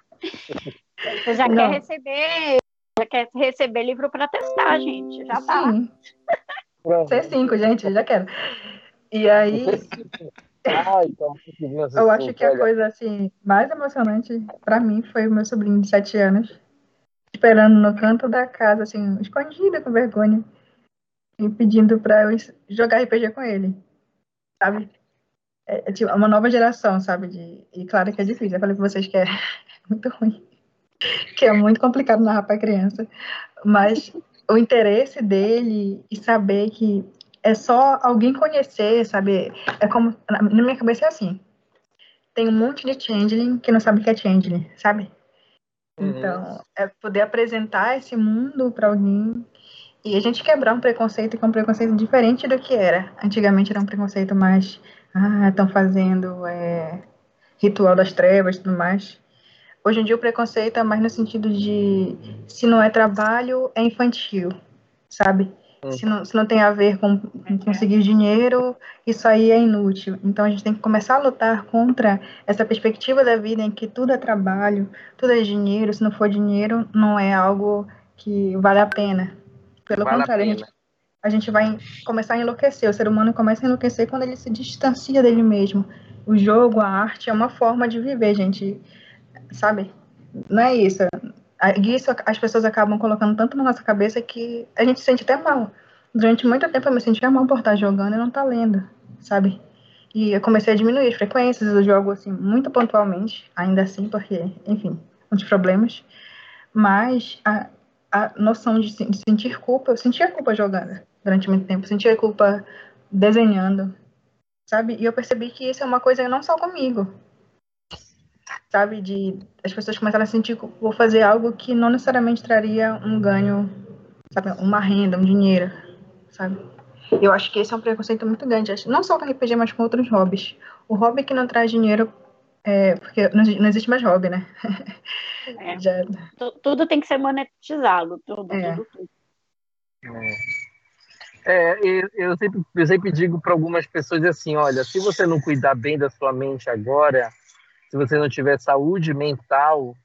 Você já Não. quer receber, já quer receber livro para testar, gente. Já tá. Sim. C5, gente, já quero. E aí. Ai, então, eu acho que a coisa assim mais emocionante para mim foi o meu sobrinho de 7 anos esperando no canto da casa, assim, escondida com vergonha, e pedindo para eu jogar RPG com ele, sabe? É, é, tipo, uma nova geração, sabe? De, e claro que é difícil. Eu falei pra vocês que é muito ruim. Que é muito complicado narrar pra criança. Mas o interesse dele e saber que é só alguém conhecer, sabe? É como. Na minha cabeça é assim. Tem um monte de changeling que não sabe o que é changeling, sabe? Uhum. Então, é poder apresentar esse mundo para alguém e a gente quebrar um preconceito que é um preconceito diferente do que era. Antigamente era um preconceito mais ah, estão fazendo é, ritual das trevas e tudo mais. Hoje em dia o preconceito é mais no sentido de se não é trabalho, é infantil, sabe? Hum. Se, não, se não tem a ver com, com conseguir dinheiro, isso aí é inútil. Então a gente tem que começar a lutar contra essa perspectiva da vida em que tudo é trabalho, tudo é dinheiro, se não for dinheiro, não é algo que vale a pena. Pelo vale contrário, a, a gente a gente vai começar a enlouquecer. O ser humano começa a enlouquecer quando ele se distancia dele mesmo. O jogo, a arte é uma forma de viver, gente. Sabe? Não é isso. Isso as pessoas acabam colocando tanto na nossa cabeça que a gente se sente até mal. Durante muito tempo eu me sentia mal por estar jogando e não estar lendo, sabe? E eu comecei a diminuir as frequências, eu jogo assim muito pontualmente, ainda assim, porque, enfim, muitos problemas. Mas a, a noção de, de sentir culpa, eu sentia culpa jogando durante muito tempo, sentia culpa desenhando, sabe? E eu percebi que isso é uma coisa não só comigo, sabe? De as pessoas começaram a sentir que vou fazer algo que não necessariamente traria um ganho, sabe? Uma renda, um dinheiro, sabe? Eu acho que esse é um preconceito muito grande, não só com RPG, mas com outros hobbies. O hobby que não traz dinheiro, é, porque não, não existe mais hobby, né? É. Já... Tudo tem que ser monetizado, tudo, É. tudo, tudo. É, eu, eu sempre, eu sempre digo para algumas pessoas assim: olha, se você não cuidar bem da sua mente agora, se você não tiver saúde mental,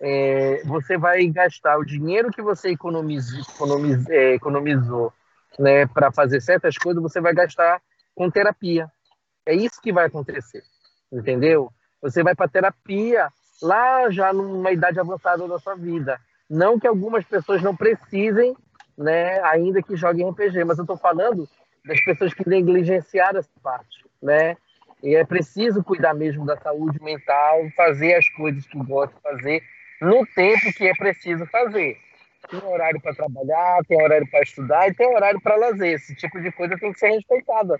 é, você vai gastar o dinheiro que você economiz, economiz, é, economizou né, para fazer certas coisas, você vai gastar com terapia. É isso que vai acontecer, entendeu? Você vai para terapia lá já numa idade avançada da sua vida. Não que algumas pessoas não precisem né, ainda que joguem RPG, mas eu estou falando das pessoas que negligenciaram essa parte, né? E é preciso cuidar mesmo da saúde mental, fazer as coisas que gosta de fazer no tempo que é preciso fazer. Tem horário para trabalhar, tem horário para estudar e tem horário para lazer. Esse tipo de coisa tem que ser respeitada,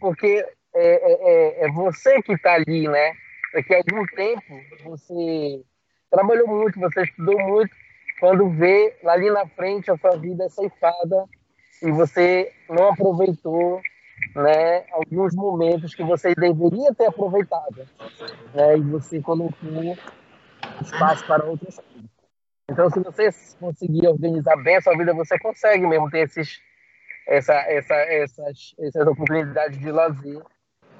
porque é, é, é você que está ali, né? Daqui a algum tempo você trabalhou muito, você estudou muito, quando vê ali na frente a sua vida é ceifada e você não aproveitou né, alguns momentos que você deveria ter aproveitado né, e você colocou espaço para outras coisas. Então, se você conseguir organizar bem a sua vida, você consegue mesmo ter esses, essa, essa, essas, essas oportunidades de lazer.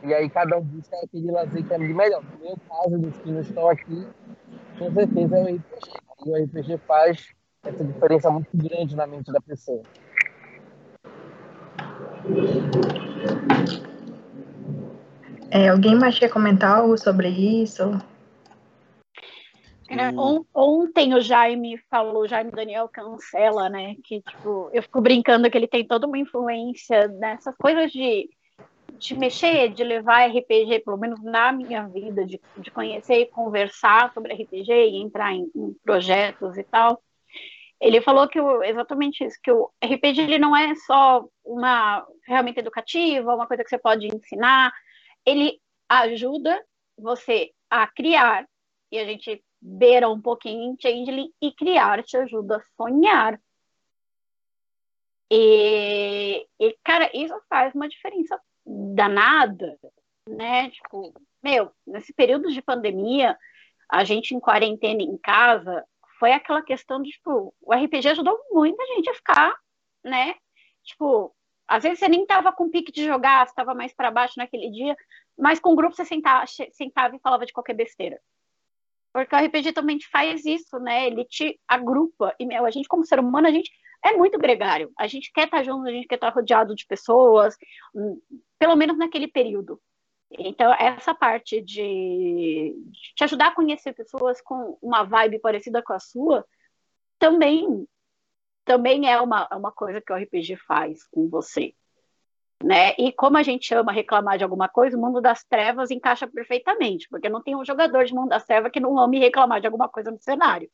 E aí cada um busca aquele lazer que é melhor. No meu caso, dos que não estão aqui, com certeza é o RPG. E o RPG faz essa diferença muito grande na mente da pessoa. É, alguém mais quer comentar algo sobre isso? On- Ontem o Jaime falou, Jaime Daniel cancela, né? Que tipo, eu fico brincando que ele tem toda uma influência nessas coisas de, de mexer, de levar RPG, pelo menos na minha vida, de, de conhecer e conversar sobre RPG e entrar em, em projetos e tal. Ele falou que o, exatamente isso, que o RPG ele não é só uma ferramenta educativa, uma coisa que você pode ensinar, ele ajuda você a criar, e a gente beira um pouquinho em Changeling, e criar te ajuda a sonhar. E, e, cara, isso faz uma diferença danada, né? Tipo, meu, nesse período de pandemia, a gente em quarentena em casa, foi aquela questão de, tipo, o RPG ajudou muita gente a ficar, né? Tipo, às vezes você nem tava com pique de jogar, você tava mais para baixo naquele dia, mas com o grupo você sentava, sentava e falava de qualquer besteira. Porque o RPG também te faz isso, né? Ele te agrupa. E, meu, a gente, como ser humano, a gente é muito gregário. A gente quer estar junto, a gente quer estar rodeado de pessoas, hum, pelo menos naquele período. Então, essa parte de, te ajudar a conhecer pessoas com uma vibe parecida com a sua, também, também é uma, uma coisa que o RPG faz com você. Né? E como a gente ama reclamar de alguma coisa, o mundo das trevas encaixa perfeitamente, porque não tem um jogador de mundo das trevas que não ame reclamar de alguma coisa no cenário.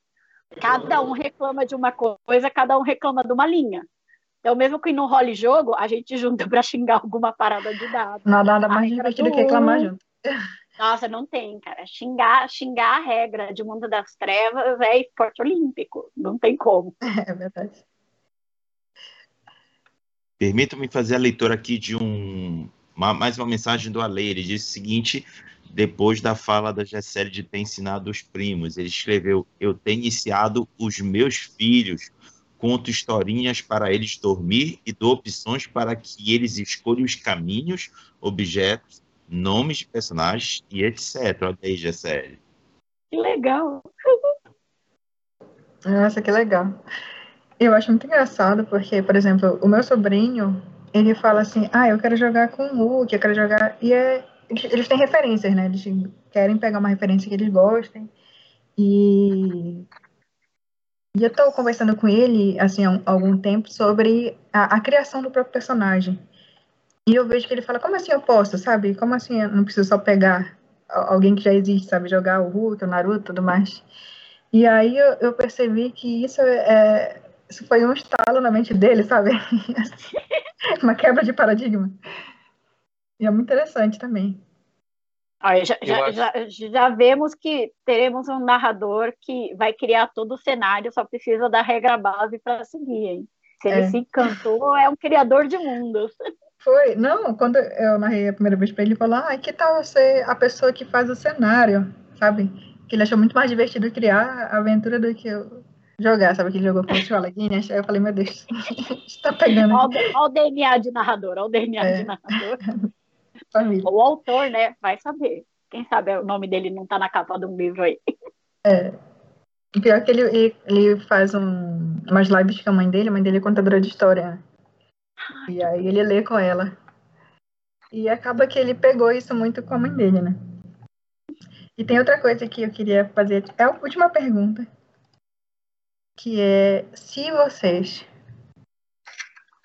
Cada um reclama de uma coisa, cada um reclama de uma linha. Então, mesmo que não role jogo, a gente junta para xingar alguma parada de dado. Nada, nada A mais divertido do que reclamar junto. Nossa, não tem, cara. Xingar, xingar a regra de mundo das trevas é esporte olímpico. Não tem como. É verdade. Permita-me fazer a leitura aqui de um uma- mais uma mensagem do Ale. Ele disse o seguinte, depois da fala da Gessele de ter ensinado os primos, ele escreveu: Eu tenho iniciado os meus filhos, conto historinhas para eles dormir e dou opções para que eles escolham os caminhos, objetos, nomes de personagens e etc. Olha aí, Gessele. Que legal. Nossa, que legal. Eu acho muito engraçado porque, por exemplo, o meu sobrinho, ele fala assim, ah, eu quero jogar com o Hulk, eu quero jogar... E é... eles, eles têm referências, né? Eles querem pegar uma referência que eles gostem. E... E eu tô conversando com ele, assim, há um- algum tempo, sobre a, a criação do próprio personagem. E eu vejo que ele fala, como assim eu posso, sabe? Como assim eu não preciso só pegar alguém que já existe, sabe? Jogar o Hulk, o Naruto tudo mais. E aí eu, eu percebi que isso é, isso foi um estalo na mente dele, sabe? Uma quebra de paradigma. E é muito interessante também. Olha, já, já, já, já, vemos que teremos um narrador que vai criar todo o cenário, só precisa da regra base para seguir, hein? Se ele é. se encantou, é um criador de mundos. Foi, não, quando eu narrei a primeira vez para ele, ele falou, ah, que tal você a pessoa que faz o cenário, sabe? Que ele achou muito mais divertido criar a aventura do que eu jogar, sabe? Que ele jogou com o aí eu falei, meu Deus, está pegando. Olha o DNA de narrador, olha o DNA é. de narrador. Família. O autor, né, vai saber. Quem sabe o nome dele não está na capa de um livro aí. É. Pior que ele, ele, faz um, umas lives com a mãe dele, a mãe dele é contadora de história. E aí ele lê com ela. E acaba que ele pegou isso muito com a mãe dele, né? E tem outra coisa que eu queria fazer. É a última pergunta. Que é se vocês.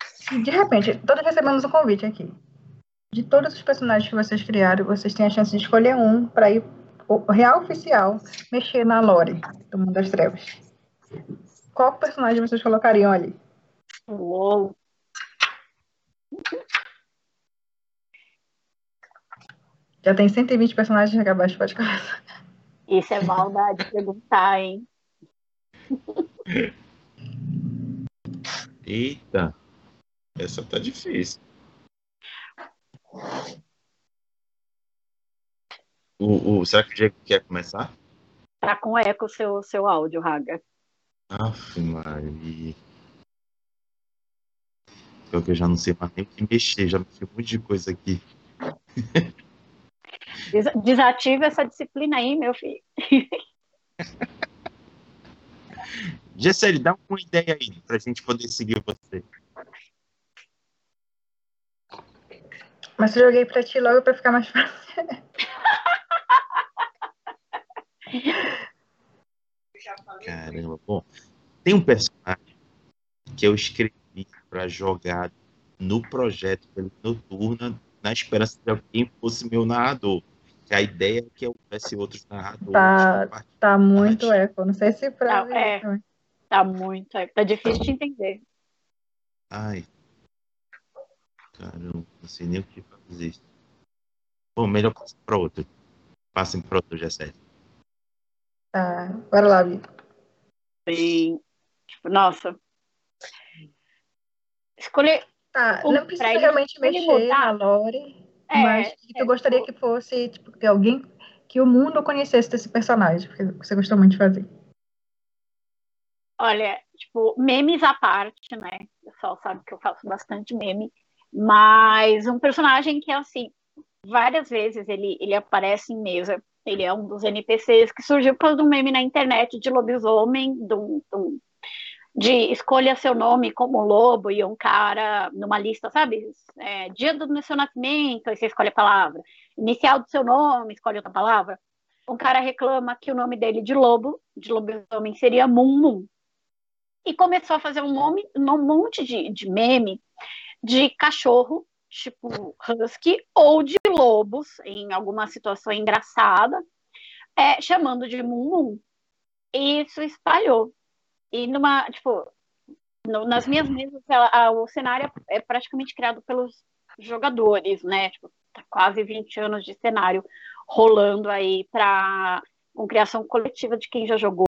Se de repente, todos recebemos um convite aqui. De todos os personagens que vocês criaram, vocês têm a chance de escolher um para ir o real oficial mexer na lore do Mundo das Trevas. Qual personagem vocês colocariam ali? Uou! Já tem 120 personagens acabados de podcast. Isso é maldade perguntar, hein? Eita, essa tá difícil. O, o, será que o Diego quer começar? Tá com eco o seu, seu áudio, Raga. Aff, Maria. Pior que eu já não sei mais nem o que mexer, já mexi um monte de coisa aqui. Desativa essa disciplina aí, meu filho. Gessele, dá uma ideia aí pra gente poder seguir você. Mas eu joguei pra ti logo pra ficar mais fácil. Caramba, bom. Tem um personagem que eu escrevi para jogar no projeto Noturna, na esperança de alguém fosse meu narrador. Que a ideia é que eu tivesse outros narradores. Tá, tá muito eco. Não sei se pra. Tá, é, tá muito eco. Tá difícil de entender. Ai. Caramba, não sei nem o que fazer. Bom, melhor passar para outro. Passem para outro, já certo. Tá, bora lá. Sim. Tipo, nossa, escolher. Tá, um não precisa realmente mexer mudar. na lore, é, mas que tu é, gostaria que fosse, tipo, que alguém, que o mundo conhecesse desse personagem, porque você gostou muito de fazer. Olha, tipo, memes à parte, né? O pessoal sabe que eu faço bastante meme, mas um personagem que, assim, várias vezes ele, ele aparece em mesa. Ele é um dos NPCs que surgiu por um meme na internet de lobisomem, de um de escolha seu nome como lobo e um cara numa lista, sabe? É, dia do seu nascimento, aí você escolhe a palavra. Inicial do seu nome, escolhe outra palavra. Um cara reclama que o nome dele de lobo, de lobisomem, seria Mum Mum. E começou a fazer um, nome, um monte de, de meme de cachorro, tipo husky, ou de lobos, em alguma situação engraçada, é, chamando de Mum. E isso espalhou. E numa, tipo, no, nas minhas mesas, ela, a, o cenário é praticamente criado pelos jogadores, né? Tipo, tá quase 20 anos de cenário rolando aí para com criação coletiva de quem já jogou.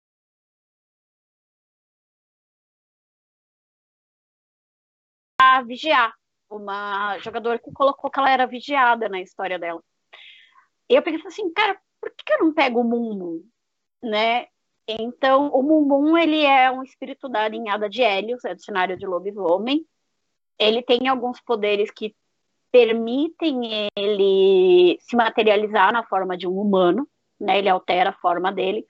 A vigiar, uma jogadora que colocou que ela era vigiada na história dela. Eu pensei assim, cara, por que eu não pego o mundo, né? Então, o Mumbum, ele é um espírito da linhada de Hélios, é do cenário de lobisomem. Ele tem alguns poderes que permitem ele se materializar na forma de um humano, né? Ele altera a forma dele.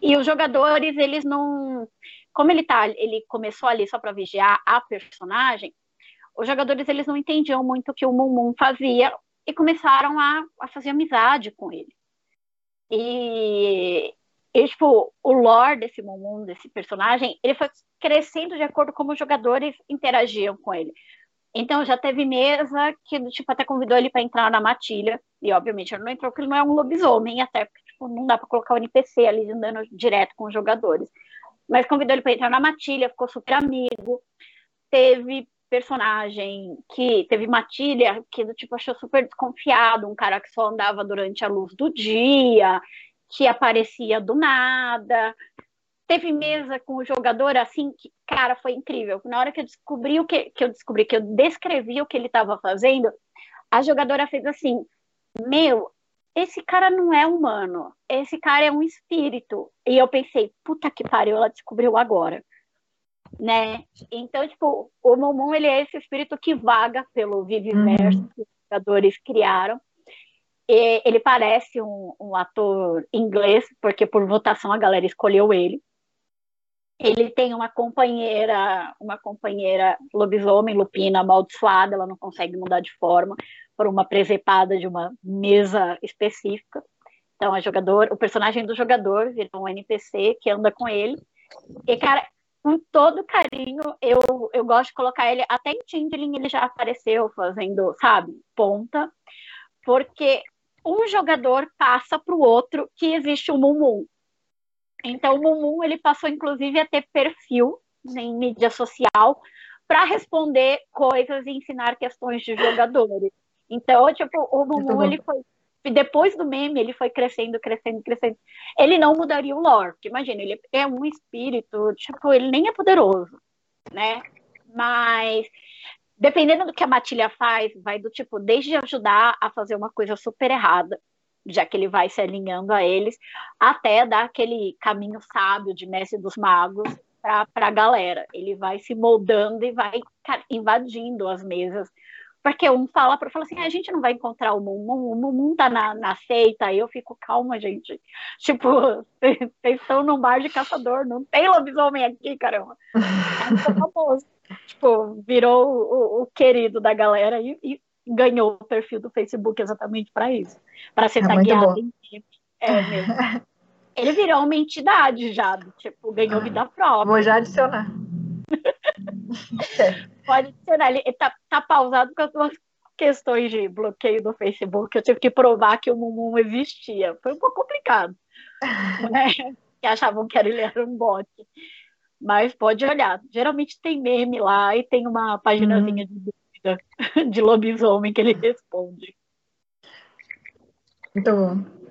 E os jogadores, eles não, como ele tá, ele começou ali só para vigiar a personagem, os jogadores eles não entendiam muito o que o Mumbum fazia e começaram a, a fazer amizade com ele. E e, tipo, o lore desse mundo, desse personagem, ele foi crescendo de acordo com como os jogadores interagiam com ele. Então já teve mesa que tipo até convidou ele para entrar na matilha e obviamente ele não entrou porque ele não é um lobisomem até porque tipo, não dá para colocar o NPC ali andando direto com os jogadores. Mas convidou ele para entrar na matilha, ficou super amigo. Teve personagem que teve matilha que do tipo achou super desconfiado, um cara que só andava durante a luz do dia, que aparecia do nada. Teve mesa com o jogador assim que, cara, foi incrível. Na hora que eu descobri o que, que eu descobri, que eu descrevi o que ele estava fazendo, a jogadora fez assim: Meu, esse cara não é humano, esse cara é um espírito. E eu pensei, puta que pariu, ela descobriu agora né? Então, tipo, o Momon, ele é esse espírito que vaga pelo Viviverso uhum. que os jogadores criaram. E ele parece um, um, ator inglês, porque por votação a galera escolheu ele. Ele tem uma companheira, uma companheira lobisomem, lupina, amaldiçoada, ela não consegue mudar de forma, por uma presepada de uma mesa específica. Então, a jogador, o personagem do jogador virou um NPC que anda com ele. E, cara, com todo carinho, eu, eu gosto de colocar ele, até em Tindling ele já apareceu fazendo, sabe, ponta, porque um jogador passa para o outro que existe o Mumu. Então, o Mumu, ele passou, inclusive, a ter perfil em mídia social para responder coisas e ensinar questões de jogadores. Então, tipo, o Mumu, ele foi depois do meme, ele foi crescendo, crescendo, crescendo. Ele não mudaria o lore, porque imagina, ele é um espírito, tipo, ele nem é poderoso, né? Mas dependendo do que a matilha faz, vai do tipo, desde ajudar a fazer uma coisa super errada, já que ele vai se alinhando a eles, até dar aquele caminho sábio de mestre dos magos para a galera. Ele vai se moldando e vai invadindo as mesas porque um fala para fala assim, ah, a gente não vai encontrar o Mumum, o Mumum tá na, na seita, aí eu fico, calma, gente. Tipo, vocês estão num bar de caçador, não tem lobisomem aqui, caramba. Aí famoso. tipo, virou o, o, querido da galera e, e, ganhou o perfil do Facebook exatamente para isso. Para ser é tagueado em É mesmo. Ele virou uma entidade já, tipo, ganhou ah, vida própria. Vou já adicionar. Pode adicionar. Ele tá, tá pausado com as duas questões de bloqueio do Facebook. Eu tive que provar que o Mumu existia. Foi um pouco complicado. Né? Que achavam que ele era um bot. Mas pode olhar. Geralmente tem meme lá e tem uma paginazinha hum. de dúvida de lobisomem que ele responde. Muito bom.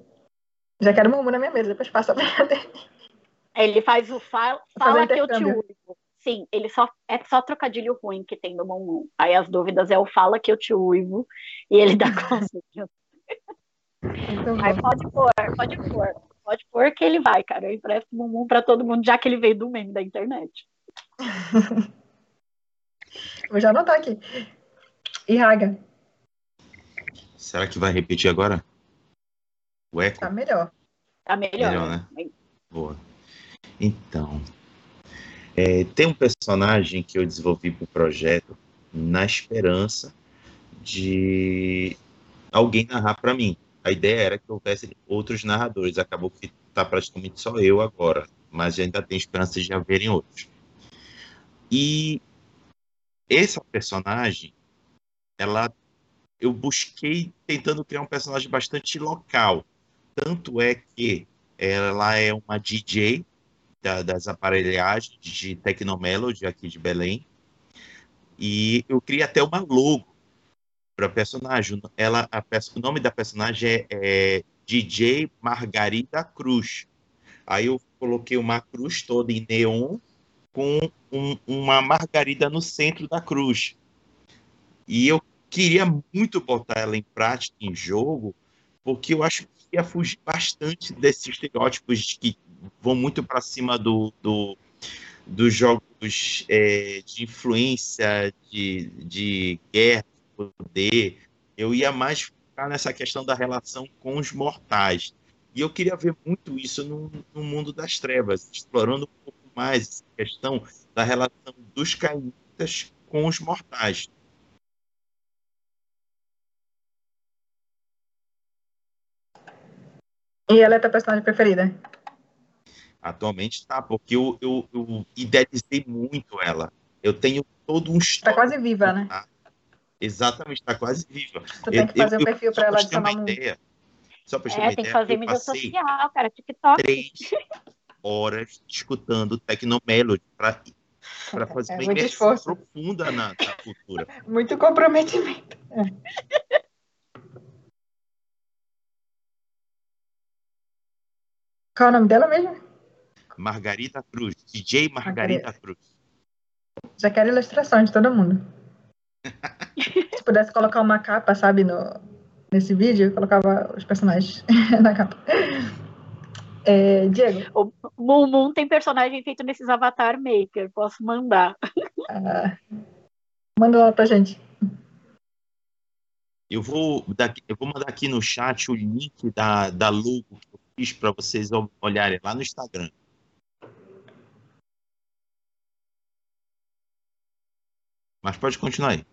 Já quero Mumu na minha mesa, depois passa pra Ele faz o fala, fala que eu te uso. Sim, ele só é só trocadilho ruim que tem no Moon. Aí as dúvidas é o fala que eu te uivo e ele dá conselho. Aí pode pôr, pode pôr. Pode pôr que ele vai, cara. Eu empresto o pra todo mundo, já que ele veio do meme da internet. Vou já anotar aqui. E Raga? Será que vai repetir agora? O eco? Tá melhor. Tá melhor. Melhor, né? Boa. Então, é, tem um personagem que eu desenvolvi para o projeto na esperança de alguém narrar para mim. A ideia era que houvesse outros narradores. Acabou que está praticamente só eu agora, mas ainda tem esperança de haverem outros. E essa personagem, ela, eu busquei tentando criar um personagem bastante local. Tanto é que ela é uma DJ da, das aparelhagens de Tecnomelody aqui de Belém. E eu criei até uma logo para personagem. Ela, a, o nome da personagem é, é DJ Margarida Cruz. Aí eu coloquei uma cruz toda em neon com um, uma margarida no centro da cruz. E eu queria muito botar ela em prática, em jogo, porque eu acho que ia fugir bastante desses estereótipos que vão muito para cima do, do, dos jogos é, de influência, de, de guerra, de poder. Eu ia mais ficar nessa questão da relação com os mortais. E eu queria ver muito isso no, no mundo das trevas, explorando um pouco mais essa questão da relação dos caídas com os mortais. E ela é a tua personagem preferida? Atualmente tá, porque eu, eu, eu idealizei muito ela. Eu tenho todo um Está quase viva, né? Tá? Exatamente, está quase viva. Tu tem que fazer um perfil para ela adicionar uma um. ideia. Só para ter É, uma tem que fazer eu mídia social, cara, TikTok. três horas escutando Tecnomelody para para fazer É uma imersão esforço. profunda na, na cultura. Muito comprometimento. Qual é o nome dela mesmo? Margarita Cruz, DJ Margarita Cruz. Já quero ilustração de todo mundo. Se pudesse colocar uma capa, sabe, no, nesse vídeo, eu colocava os personagens na capa. É, Diego, O Moon Moon tem personagem feito nesses Avatar Maker, posso mandar. ah, manda lá pra gente. Eu vou, dar- eu vou mandar aqui no chat o link da, da logo que eu fiz para vocês ol- olharem lá no Instagram. Mas pode continuar aí.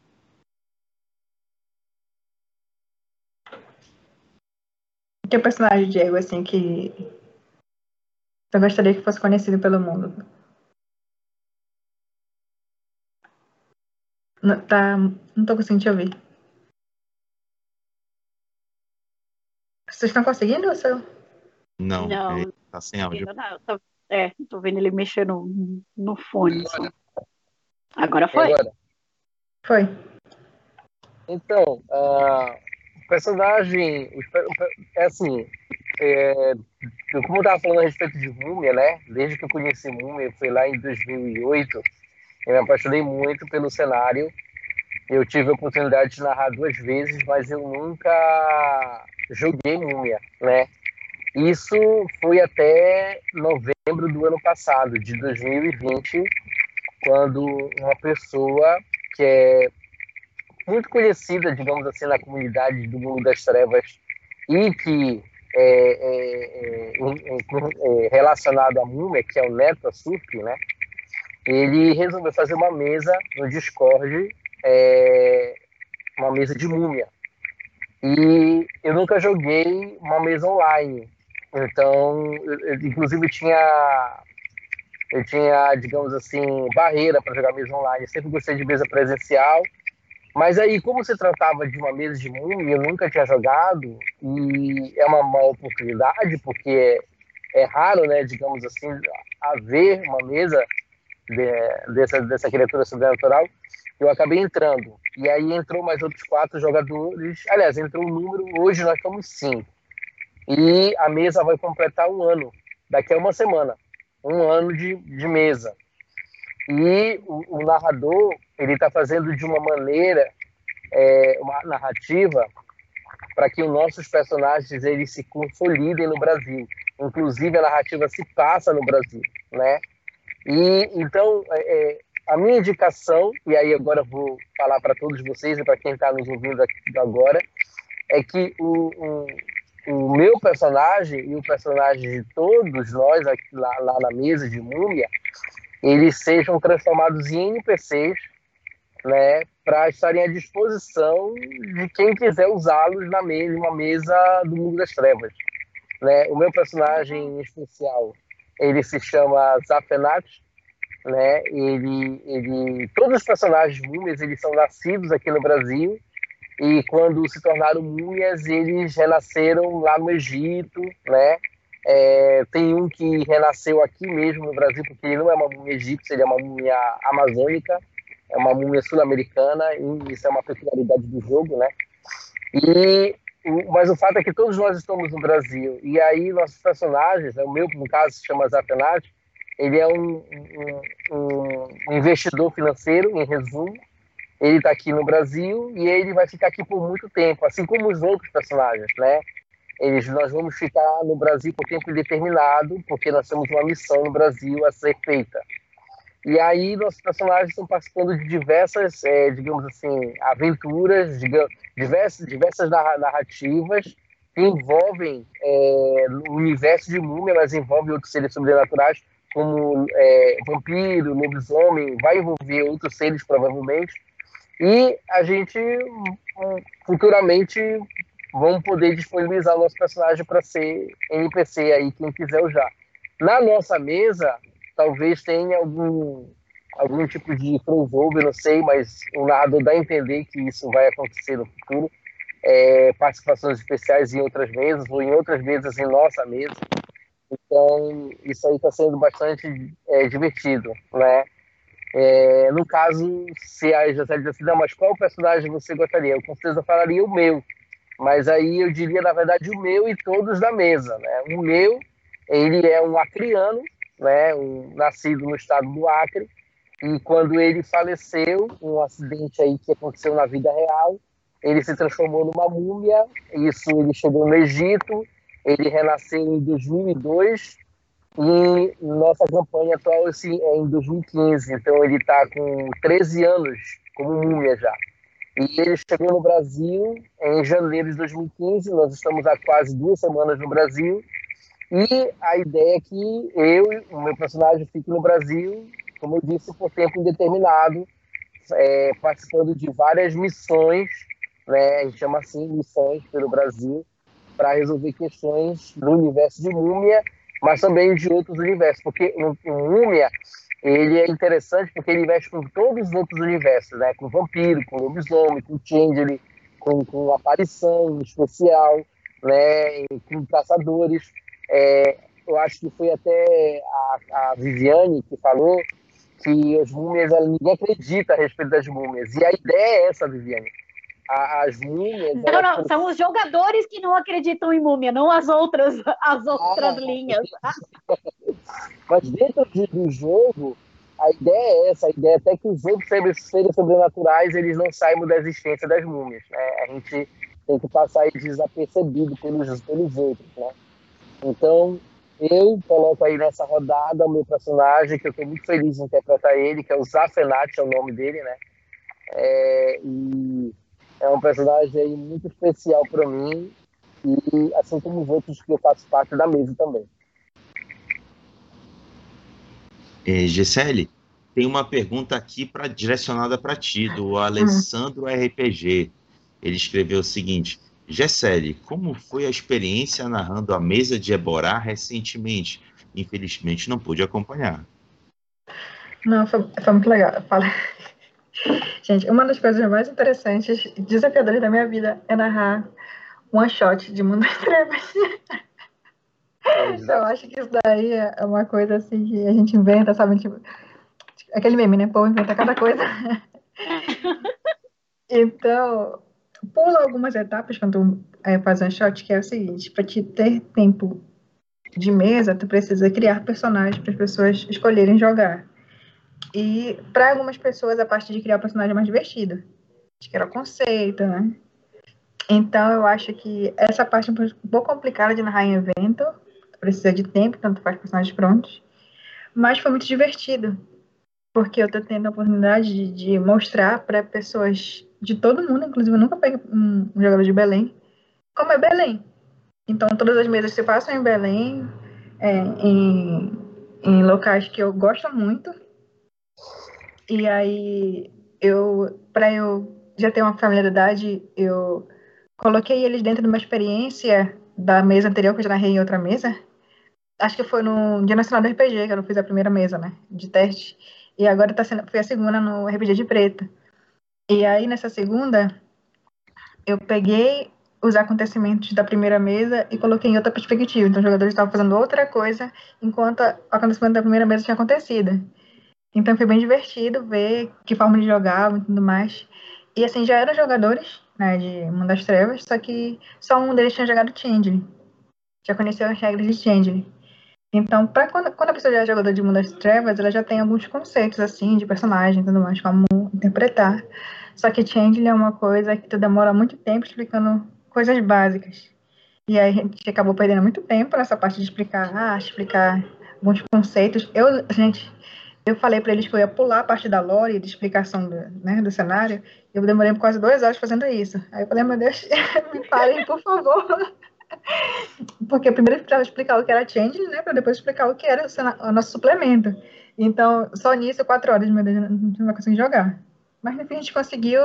Que é o personagem, Diego, assim, que eu gostaria que fosse conhecido pelo mundo? Não, tá, não tô conseguindo te ouvir. Vocês estão conseguindo? Ou seu? Não, Não. é, tá sem áudio. Não, tô- é, tô vendo ele mexer no, no fone. só. Agora foi. Agora, Foi. Então, ah, o personagem. É assim. é, como eu estava falando a respeito de Múmia, né? Desde que eu conheci Múmia, foi lá em 2008, eu me apaixonei muito pelo cenário. Eu tive a oportunidade de narrar duas vezes, mas eu nunca joguei Múmia, né? Isso foi até novembro do ano passado, de 2020, quando uma pessoa que é muito conhecida, digamos assim, na comunidade do mundo das trevas e que é, é, é, é, é relacionado à múmia, que é o Neto Surf, né? Ele resolveu fazer uma mesa no Discord, é, uma mesa de múmia. E eu nunca joguei uma mesa online. Então, eu, eu, inclusive, tinha eu tinha, digamos assim, barreira para jogar mesa online. Eu sempre gostei de mesa presencial. Mas aí, como se tratava de uma mesa de múmia, eu nunca tinha jogado, e é uma, uma oportunidade, porque é, é raro, né, digamos assim, haver uma mesa de, dessa, dessa criatura sobrenatural, eu acabei entrando. E aí entrou mais outros quatro jogadores, aliás, entrou um número, hoje nós estamos cinco. E a mesa vai completar um ano, daqui a uma semana um ano de, de mesa. E o, o narrador ele está fazendo de uma maneira é, uma narrativa para que os nossos personagens eles se consolidem no Brasil. Inclusive a narrativa se passa no Brasil, né? E então é, é, a minha indicação e aí agora vou falar para todos vocês e para quem está nos ouvindo agora é que o, o o meu personagem e o personagem de todos nós aqui, lá, lá na mesa de Múmia, eles sejam transformados em NPCs, né, para estarem à disposição de quem quiser usá-los na mesa, uma mesa do mundo das trevas. Né? O meu personagem em especial, ele se chama Zafenat, né? Ele, ele, todos os personagens múmias, eles são nascidos aqui no Brasil e quando se tornaram múmias, eles renasceram lá no Egito, né? É, tem um que renasceu aqui mesmo no Brasil, porque ele não é uma múmia egípcia, ele é uma múmia amazônica, é uma múmia sul-americana, e isso é uma peculiaridade do jogo, né? E, mas o fato é que todos nós estamos no Brasil, e aí nossos personagens, né, o meu, no caso, se chama Zapenat, ele é um, um, um investidor financeiro, em resumo, ele está aqui no Brasil e ele vai ficar aqui por muito tempo, assim como os outros personagens, né? Eles, nós vamos ficar no Brasil por tempo indeterminado, porque nós temos uma missão no Brasil a ser feita. E aí nossos personagens estão participando de diversas, é, digamos assim, aventuras, digamos, diversas, diversas narrativas que envolvem é, o universo de múmia, mas envolvem outros seres sobrenaturais, como é, vampiro, lobisomem, vai envolver outros seres provavelmente, e a gente futuramente vamos poder disponibilizar o nosso personagem para ser NPC aí, quem quiser usar. Na nossa mesa, talvez tenha algum, algum tipo de crossover, não sei, mas o narrador dá a entender que isso vai acontecer no futuro. É, participações especiais em outras mesas, ou em outras mesas em nossa mesa. Então, isso aí está sendo bastante é, divertido, né? É, no caso, se a Gisele disse assim, não, mas qual personagem você gostaria? Eu com certeza falaria o meu, mas aí eu diria, na verdade, o meu e todos da mesa, né? O meu, ele é um acriano, né? Um, nascido no estado do Acre, e quando ele faleceu, um acidente aí que aconteceu na vida real, ele se transformou numa múmia, isso ele chegou no Egito, ele renasceu em 2002 e nossa campanha atual assim, é em 2015, então ele está com 13 anos como múmia já. E ele chegou no Brasil em janeiro de 2015, nós estamos há quase duas semanas no Brasil, e a ideia é que eu, o meu personagem, fique no Brasil, como eu disse, por tempo indeterminado, é, participando de várias missões, né, a gente chama assim, missões pelo Brasil, para resolver questões do universo de Múmia, mas também de outros universos, porque o, Múmia ele é interessante porque ele mexe com todos os outros universos, né? Com vampiro, com lobisomem, com changeling, com, com aparição especial, né? Com caçadores. É, eu acho que foi até a, a Viviane que falou que as múmias, ninguém acredita a respeito das múmias. E a ideia é essa, Viviane as múmias. Não, não, são os jogadores que não acreditam em múmia, não as outras, as outras ah, linhas. Mas dentro do jogo, a ideia é essa, a ideia é até que os outros seres sobrenaturais eles não saibam da existência das múmias. Né? A gente tem que passar isso desapercebido pelos, pelos outros. Né? Então, eu coloco aí nessa rodada o meu personagem, que eu estou muito feliz de interpretar ele, que é o Zafenat, é o nome dele, né? É, e é um personagem aí muito especial para mim e assim como os outros que eu faço parte da mesa também. É, Gisele, tem uma pergunta aqui pra, direcionada para ti, do Alessandro RPG. Ele escreveu o seguinte: Gisele, como foi a experiência narrando a mesa de Eborá recentemente? Infelizmente não pude acompanhar. Não, foi, foi muito legal. Fala. Gente, uma das coisas mais interessantes desafiadoras da minha vida é narrar one shot de Mundo das Trevas. Eu acho que isso daí é uma coisa assim que a gente inventa, sabe? Tipo, aquele meme, né? Pô, inventa cada coisa. então, pula algumas etapas quando é, faz um shot, que é o seguinte, para te ter tempo de mesa, tu precisa criar personagens para as pessoas escolherem jogar. E para algumas pessoas a parte de criar o personagem é mais divertida. Acho que era o conceito, né? Então eu acho que essa parte é um pouco complicada de narrar em evento. Precisa de tempo, tanto faz personagens prontos. Mas foi muito divertido. Porque eu tô tendo a oportunidade de, de mostrar para pessoas de todo mundo, inclusive eu nunca peguei um, um jogador de Belém, como é Belém. Então todas as mesas se passam em Belém, é, em, em locais que eu gosto muito e aí, eu, para eu já ter uma familiaridade, eu coloquei eles dentro de uma experiência da mesa anterior que eu já narrei em outra mesa. Acho que foi no Dia Nacional do RPG que eu fiz a primeira mesa, né, de teste. E agora tá sendo, foi a segunda no RPG de Preto. E aí, nessa segunda, eu peguei os acontecimentos da primeira mesa e coloquei em outra perspectiva. Então, os jogadores estavam fazendo outra coisa enquanto o acontecimento da primeira mesa tinha acontecido. Então foi bem divertido ver que forma de jogar e tudo mais. E assim, já eram jogadores, né, de Mundo das Trevas, só que só um deles tinha jogado Changeling. Já conheceu as regras de Changeling. Então, pra quando, quando a pessoa já é jogadora de Mundo das Trevas, ela já tem alguns conceitos, assim, de personagem e tudo mais, como interpretar. Só que Changeling é uma coisa que tu demora muito tempo explicando coisas básicas. E aí a gente acabou perdendo muito tempo nessa parte de explicar ah, explicar alguns conceitos. Eu, gente, eu falei para eles que eu ia pular a parte da lore, de explicação do, né, do cenário. Eu demorei quase duas horas fazendo isso. Aí eu falei, meu Deus, me parem, por favor. Porque primeiro eu precisava explicar o que era change, né, para depois explicar o que era o, nosso suplemento. Então, só nisso, quatro horas, meu Deus, não vai conseguir jogar. Mas, no fim, a gente conseguiu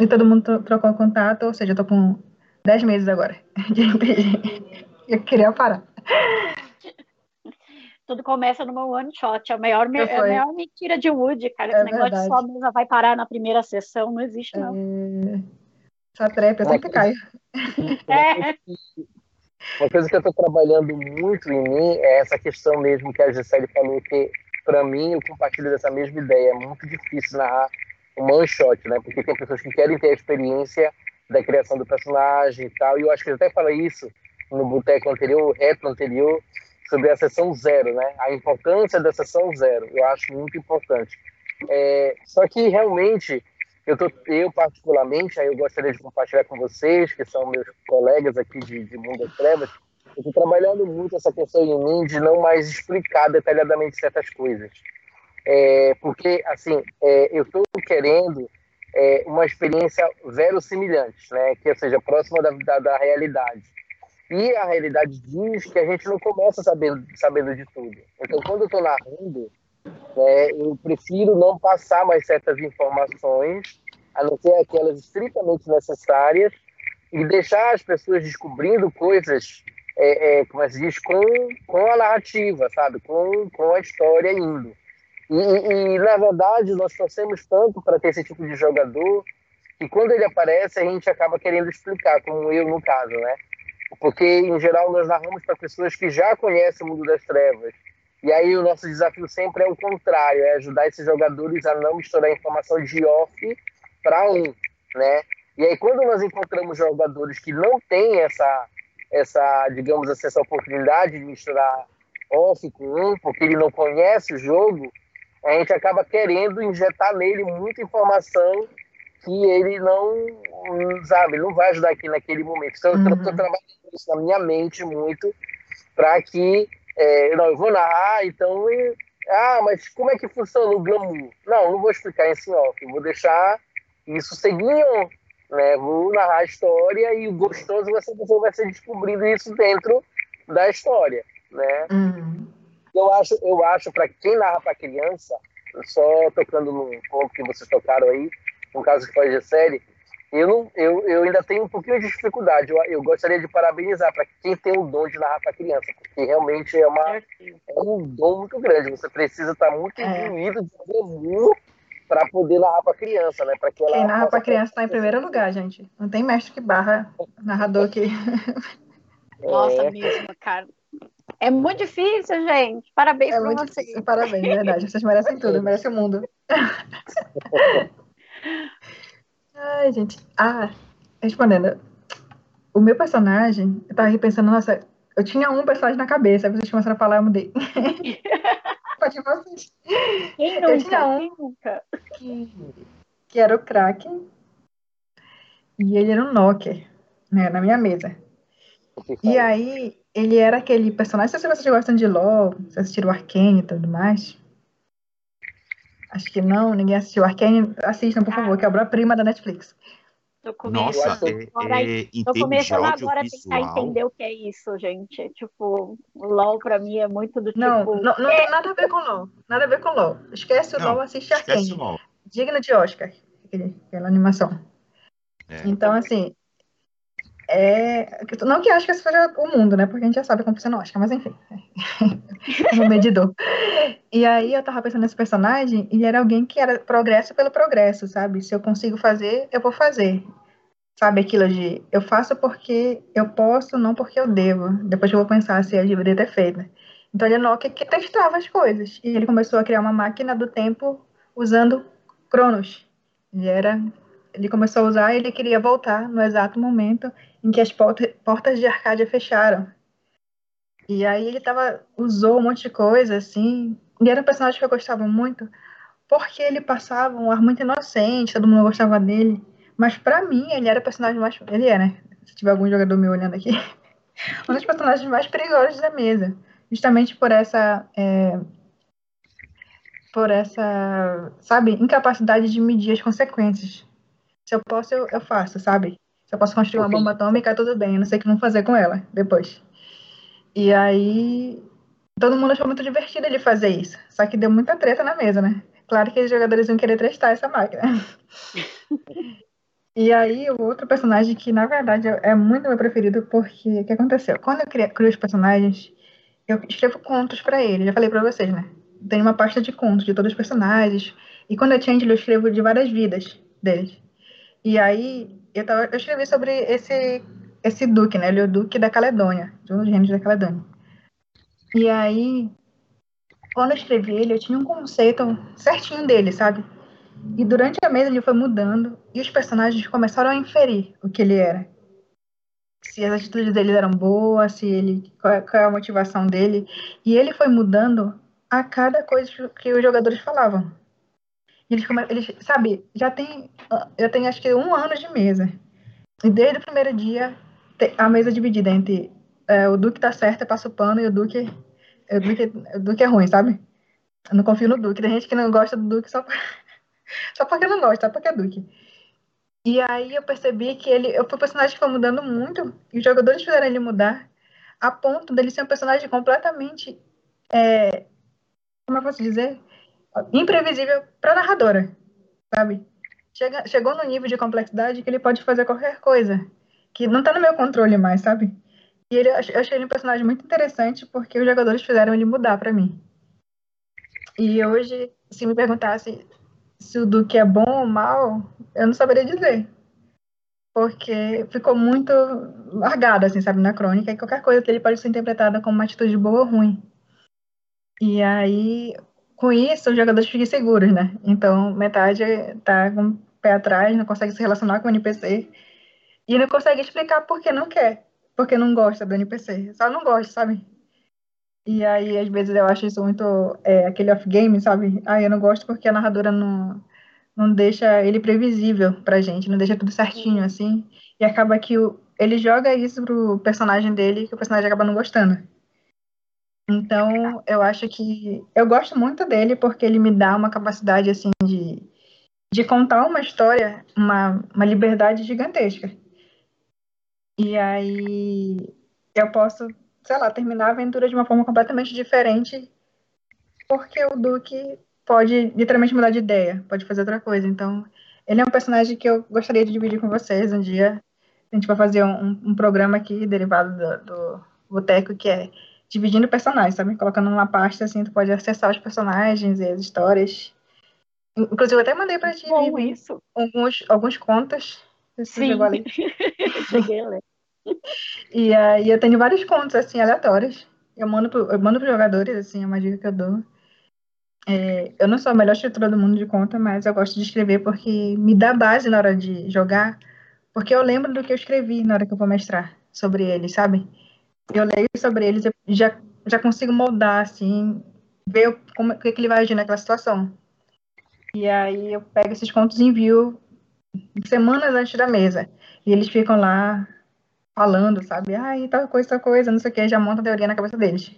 e todo mundo trocou contato, ou seja, eu tô com dez meses agora de RPG. Eu queria parar. Tudo começa numa one shot. É a maior, Já é a maior mentira de Woody, cara. É Esse negócio de verdade. só a mesa vai parar na primeira sessão, não existe, não. É... Essa trap, eu sempre caio. É. Uma coisa que eu estou trabalhando muito em mim é essa questão mesmo que a Gisele falou, que para mim eu compartilho dessa mesma ideia. É muito difícil narrar um one shot, né? Porque tem pessoas que querem ter a experiência da criação do personagem e tal. E eu acho que eu até falei isso no boteco anterior, o retro anterior, sobre a sessão zero, né? A importância da sessão zero. Eu acho muito importante. É, só que realmente eu, tô, eu particularmente, aí eu gostaria de compartilhar com vocês, que são meus colegas aqui de, de Mundo das Trevas, eu estou trabalhando muito essa questão em mim de não mais explicar detalhadamente certas coisas. É, porque, assim, é, eu estou querendo é, uma experiência verossimilhante, né? que seja próxima da, da, da, realidade. E a realidade diz que a gente não começa sabendo, sabendo de tudo. Então, quando eu estou narrando, né, eu prefiro não passar mais certas informações, a não ser aquelas estritamente necessárias, e deixar as pessoas descobrindo coisas, é, é, como é se diz, com, com a narrativa, sabe? Com, com a história indo. E, e, na verdade, nós torcemos tanto para ter esse tipo de jogador que quando ele aparece, a gente acaba querendo explicar, como eu no caso, né? Porque, em geral, nós narramos para pessoas que já conhecem o mundo das trevas. E aí o nosso desafio sempre é o contrário, é ajudar esses jogadores a não misturar informação de off para um, né? E aí quando nós encontramos jogadores que não têm essa, essa digamos assim, essa oportunidade de misturar off com um, porque ele não conhece o jogo, a gente acaba querendo injetar nele muita informação que ele não, sabe, não vai ajudar aqui naquele momento. Então, uhum. eu estou trabalhando isso na minha mente muito para que, é, não, eu vou narrar, então, e, ah, mas como é que funciona o glamour? Não, não vou explicar isso em off, vou deixar isso seguinho, né? Vou narrar a história e o gostoso vai ser vai ser descobrindo isso dentro da história, né? Uhum. Eu acho, eu acho para quem narra para criança, só tocando no ponto que vocês tocaram aí, no caso que foi de série, eu, não, eu, eu ainda tenho um pouquinho de dificuldade. Eu, eu gostaria de parabenizar para quem tem o dom de narrar para criança, porque realmente é, uma, é um dom muito grande. Você precisa estar muito imbuído de glamour para poder narrar para criança, né? Pra que ela quem narra para criança está em primeiro lugar, gente. Não tem mestre que barra narrador que. Nossa, é... mesmo, cara. É muito difícil, gente. Parabéns é para vocês. Difícil. Parabéns, de verdade. Vocês merecem tudo, merecem o mundo. Ai, gente. Ah, respondendo. O meu personagem, eu tava repensando, nossa, eu tinha um personagem na cabeça, aí vocês começaram a falar, eu mudei. Pode vocês. Quem nunca? Eu tinha um nunca? que, que era o Kraken e ele era um Knocker, né, na minha mesa. E aí, ele era aquele personagem, não sei se vocês gostam de LoL, se assistiram o Arcane e tudo mais. Acho que não, ninguém assistiu. Arcane, assistam, por favor, que é a obra-prima da Netflix. Tô Nossa, é, agora, é, em tô começando agora a tentar entender o que é isso, gente. Tipo, o LOL pra mim é muito do tipo. Não, não, não tem nada a ver com LoL. Nada a ver com LoL. Esquece o Não, LoL, assiste esquece Arcane. o LOL. Digno de Oscar, aquela animação. É. Então, assim, é... não que acho que seja o mundo, né? Porque a gente já sabe como funciona Oscar, mas enfim. um medidor. E aí eu tava pensando nesse personagem e era alguém que era progresso pelo progresso, sabe? Se eu consigo fazer, eu vou fazer. Sabe aquilo de eu faço porque eu posso, não porque eu devo. Depois eu vou pensar se eu deveria ter feito. Então ele é Nokia que testava as coisas. E ele começou a criar uma máquina do tempo usando Cronos. Ele era ele começou a usar ele queria voltar no exato momento em que as porta- portas de Arcádia fecharam. E aí ele tava, usou um monte de coisa, assim. E era um personagem que eu gostava muito, porque ele passava um ar muito inocente, todo mundo gostava dele. Mas pra mim, ele era o personagem mais. Ele é, né? Se tiver algum jogador me olhando aqui. um dos personagens mais perigosos da mesa. Justamente por essa. é, por essa, sabe, incapacidade de medir as consequências. Se eu posso, eu, eu faço, sabe? Eu posso construir uma bomba atômica, tudo bem, eu não sei o que vão fazer com ela depois. E aí, todo mundo achou muito divertido ele fazer isso. Só que deu muita treta na mesa, né? Claro que os jogadores iam querer testar essa máquina. E aí, o outro personagem que, na verdade, é muito meu preferido, porque o que aconteceu? Quando eu criei, criei os personagens, eu escrevo contos para ele, já falei para vocês, né? Tem uma pasta de contos de todos os personagens. E quando é Change, eu escrevo de várias vidas deles. E aí, eu, tava, eu escrevi sobre esse, esse duque, né? Ele é o duque da Caledônia, de um dos reinos da Caledônia. E aí, quando eu escrevi ele, eu tinha um conceito certinho dele, sabe? E durante a mesa ele foi mudando e os personagens começaram a inferir o que ele era. Se as atitudes dele eram boas, se ele qual, é, qual é a motivação dele. E ele foi mudando a cada coisa que os jogadores falavam. Eles, eles sabe, já tem, já tem acho que um ano de mesa. E desde o primeiro dia, a mesa é dividida entre é, o Duque tá certo, passa o pano, e o Duque, o Duque, o Duque é ruim, sabe? Eu não confio no Duque. Tem gente que não gosta do Duque só, só porque não gosta, só porque é Duque. E aí eu percebi que ele. Eu fui um personagem que foi mudando muito, e os jogadores fizeram ele mudar, a ponto dele ser um personagem completamente. É, como eu posso dizer? Imprevisível para a narradora, sabe? Chega, chegou no nível de complexidade que ele pode fazer qualquer coisa, que não está no meu controle mais, sabe? E ele, eu achei ele um personagem muito interessante porque os jogadores fizeram ele mudar para mim. E hoje, se me perguntasse se o Duque é bom ou mal, eu não saberia dizer. Porque ficou muito largado, assim, sabe, na crônica, e qualquer coisa dele pode ser interpretada como uma atitude boa ou ruim. E aí, com isso, os jogadores ficam seguros, né? Então, metade tá com o pé atrás, não consegue se relacionar com o NPC e não consegue explicar por que não quer, porque não gosta do NPC. Só não gosta, sabe? E aí, às vezes, eu acho isso muito é, aquele off-game, sabe? Ah, eu não gosto porque a narradora não, não deixa ele previsível pra gente, não deixa tudo certinho, assim. E acaba que o, ele joga isso pro personagem dele que o personagem acaba não gostando. Então, eu acho que eu gosto muito dele porque ele me dá uma capacidade assim de, de contar uma história, uma, uma liberdade gigantesca. E aí eu posso, sei lá, terminar a aventura de uma forma completamente diferente porque o Duque pode literalmente mudar de ideia, pode fazer outra coisa. Então, ele é um personagem que eu gostaria de dividir com vocês um dia. A gente vai fazer um, um programa aqui derivado do, do Boteco, que é dividindo personagens, sabe? Colocando numa pasta assim, tu pode acessar os personagens e as histórias. Inclusive, eu até mandei pra ti Bom, isso. alguns, alguns contos. Sim, cheguei a ler. E aí eu tenho vários contos, assim, aleatórios. Eu mando, pro, eu mando pros jogadores, assim, é uma dica que eu dou. É, eu não sou a melhor escritora do mundo de conta, mas eu gosto de escrever porque me dá base na hora de jogar, porque eu lembro do que eu escrevi na hora que eu vou mestrar sobre eles, sabe? Eu leio sobre eles e já, já consigo moldar, assim, ver como o que, que ele vai agir naquela situação. E aí eu pego esses contos e envio semanas antes da mesa. E eles ficam lá falando, sabe? Ai, tal coisa, tal coisa, não sei o que, já monta a teoria na cabeça deles.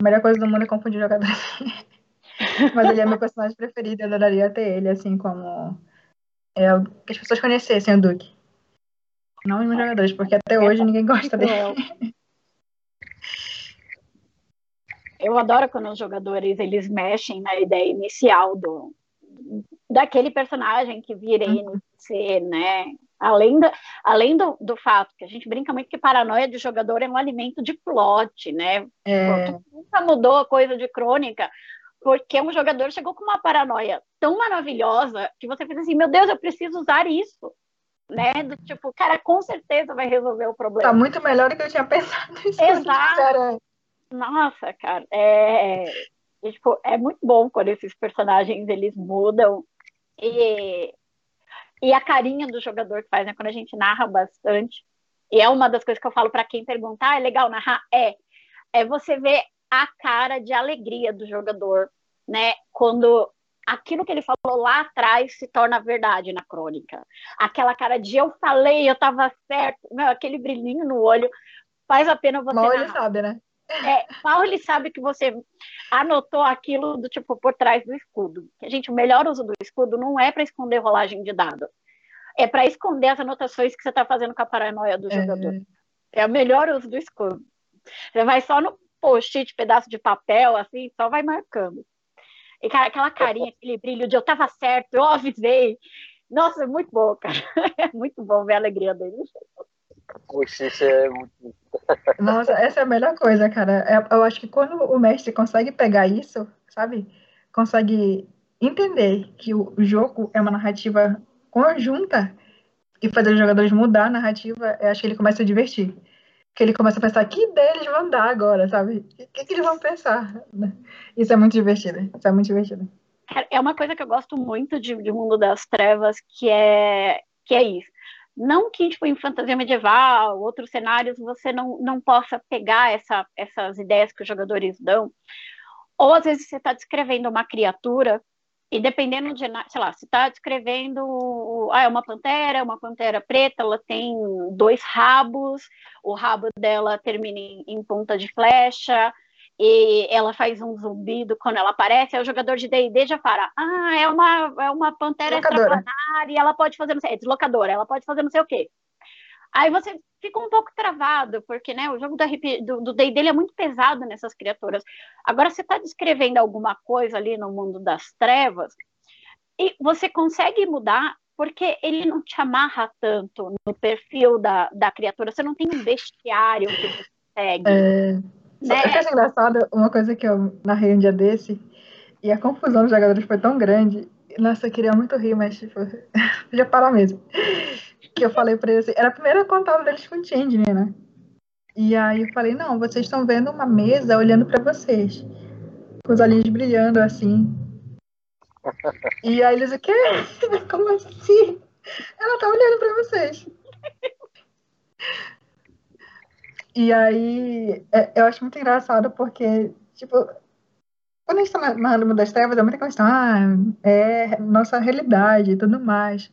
A melhor coisa do mundo é confundir jogador. Mas ele é meu personagem preferido, eu adoraria ter ele, assim, como. É, que as pessoas conhecessem o Duke. Não os meus jogadores, porque até hoje ninguém gosta dele. eu adoro quando os jogadores eles mexem na ideia inicial do daquele personagem que vira uhum. NPC, né? Além, da, além do, do fato que a gente brinca muito que paranoia de jogador é um alimento de plot, né? É. Nunca mudou a coisa de crônica, porque um jogador chegou com uma paranoia tão maravilhosa que você fez assim, meu Deus, eu preciso usar isso. Né? Do tipo, cara, com certeza vai resolver o problema. Tá muito melhor do que eu tinha pensado. Exato. Nossa, cara, é, é, tipo, é muito bom quando esses personagens eles mudam e, e a carinha do jogador que faz, né? Quando a gente narra bastante, e é uma das coisas que eu falo para quem perguntar, ah, é legal narrar? É, é você ver a cara de alegria do jogador, né? Quando aquilo que ele falou lá atrás se torna verdade na crônica. Aquela cara de eu falei, eu tava certo, meu, aquele brilhinho no olho faz a pena você. Mal ele sabe, né? É, ele sabe que você anotou aquilo do tipo por trás do escudo. Gente, o melhor uso do escudo não é para esconder rolagem de dado. É para esconder as anotações que você está fazendo com a paranoia do é. jogador. É o melhor uso do escudo. Você vai só no post-it, pedaço de papel, assim, só vai marcando. E, cara, aquela carinha, aquele brilho de eu tava certo, eu avisei. Nossa, é muito bom, cara. É muito bom ver a alegria dele. Poxa, isso é muito. Nossa, essa é a melhor coisa, cara. É, eu acho que quando o mestre consegue pegar isso, sabe? Consegue entender que o jogo é uma narrativa conjunta e fazer os jogadores mudar a narrativa, eu acho que ele começa a divertir. Que ele começa a pensar, que ideia eles vão dar agora, sabe? O que, que eles vão pensar? Isso é muito divertido. Isso é muito divertido. É uma coisa que eu gosto muito de, de Mundo das Trevas, que é, que é isso. Não que, tipo, em fantasia medieval, outros cenários, você não, não possa pegar essa, essas ideias que os jogadores dão. Ou, às vezes, você está descrevendo uma criatura e dependendo de, sei lá, se está descrevendo, ah, é uma pantera, uma pantera preta, ela tem dois rabos, o rabo dela termina em, em ponta de flecha, e ela faz um zumbido quando ela aparece, aí o jogador de D&D já fala, ah, é uma, é uma pantera extraplanar e ela pode fazer, não sei, é deslocadora, ela pode fazer não sei o quê. Aí você fica um pouco travado, porque né, o jogo do D&D é muito pesado nessas criaturas. Agora, você está descrevendo alguma coisa ali no mundo das trevas, e você consegue mudar porque ele não te amarra tanto no perfil da, da criatura, você não tem um bestiário que você segue. É... Né? Só que é engraçado, uma coisa que eu narrei um dia desse, e a confusão dos jogadores foi tão grande, nossa, eu queria muito rir, mas tipo, podia parar mesmo que eu falei pra eles, assim, era a primeira contato deles com o Change, né? E aí eu falei, não, vocês estão vendo uma mesa olhando para vocês. Com os olhinhos brilhando assim. E aí eles, o quê? Como assim? Ela tá olhando para vocês. E aí é, eu acho muito engraçado porque, tipo, quando a gente tá narrando Mundo das Trevas, é muita questão, ah, é nossa realidade e tudo mais.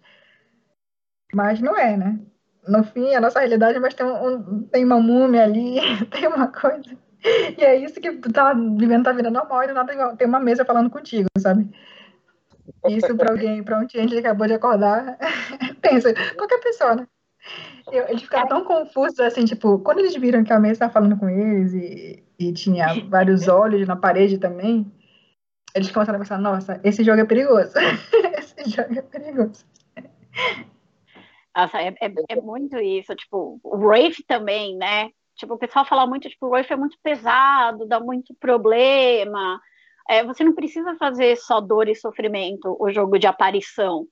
Mas não é, né? No fim, a nossa realidade, mas tem, um, tem uma múmia ali, tem uma coisa. E é isso que tu tá vivendo tua vida normal e do tem uma mesa falando contigo, sabe? Isso para alguém, para um cliente que acabou de acordar, pensa, qualquer pessoa, né? Eles ficaram tão confusos, assim, tipo, quando eles viram que a mesa estava falando com eles e, e tinha vários olhos na parede também, eles começaram a pensar, nossa, esse jogo é perigoso. esse jogo é perigoso. Nossa, é, é, é, muito isso. Tipo, o Wraith também, né? Tipo, o pessoal fala muito, tipo, o Wraith é muito pesado, dá muito problema. É, você não precisa fazer só dor e sofrimento o jogo de aparição.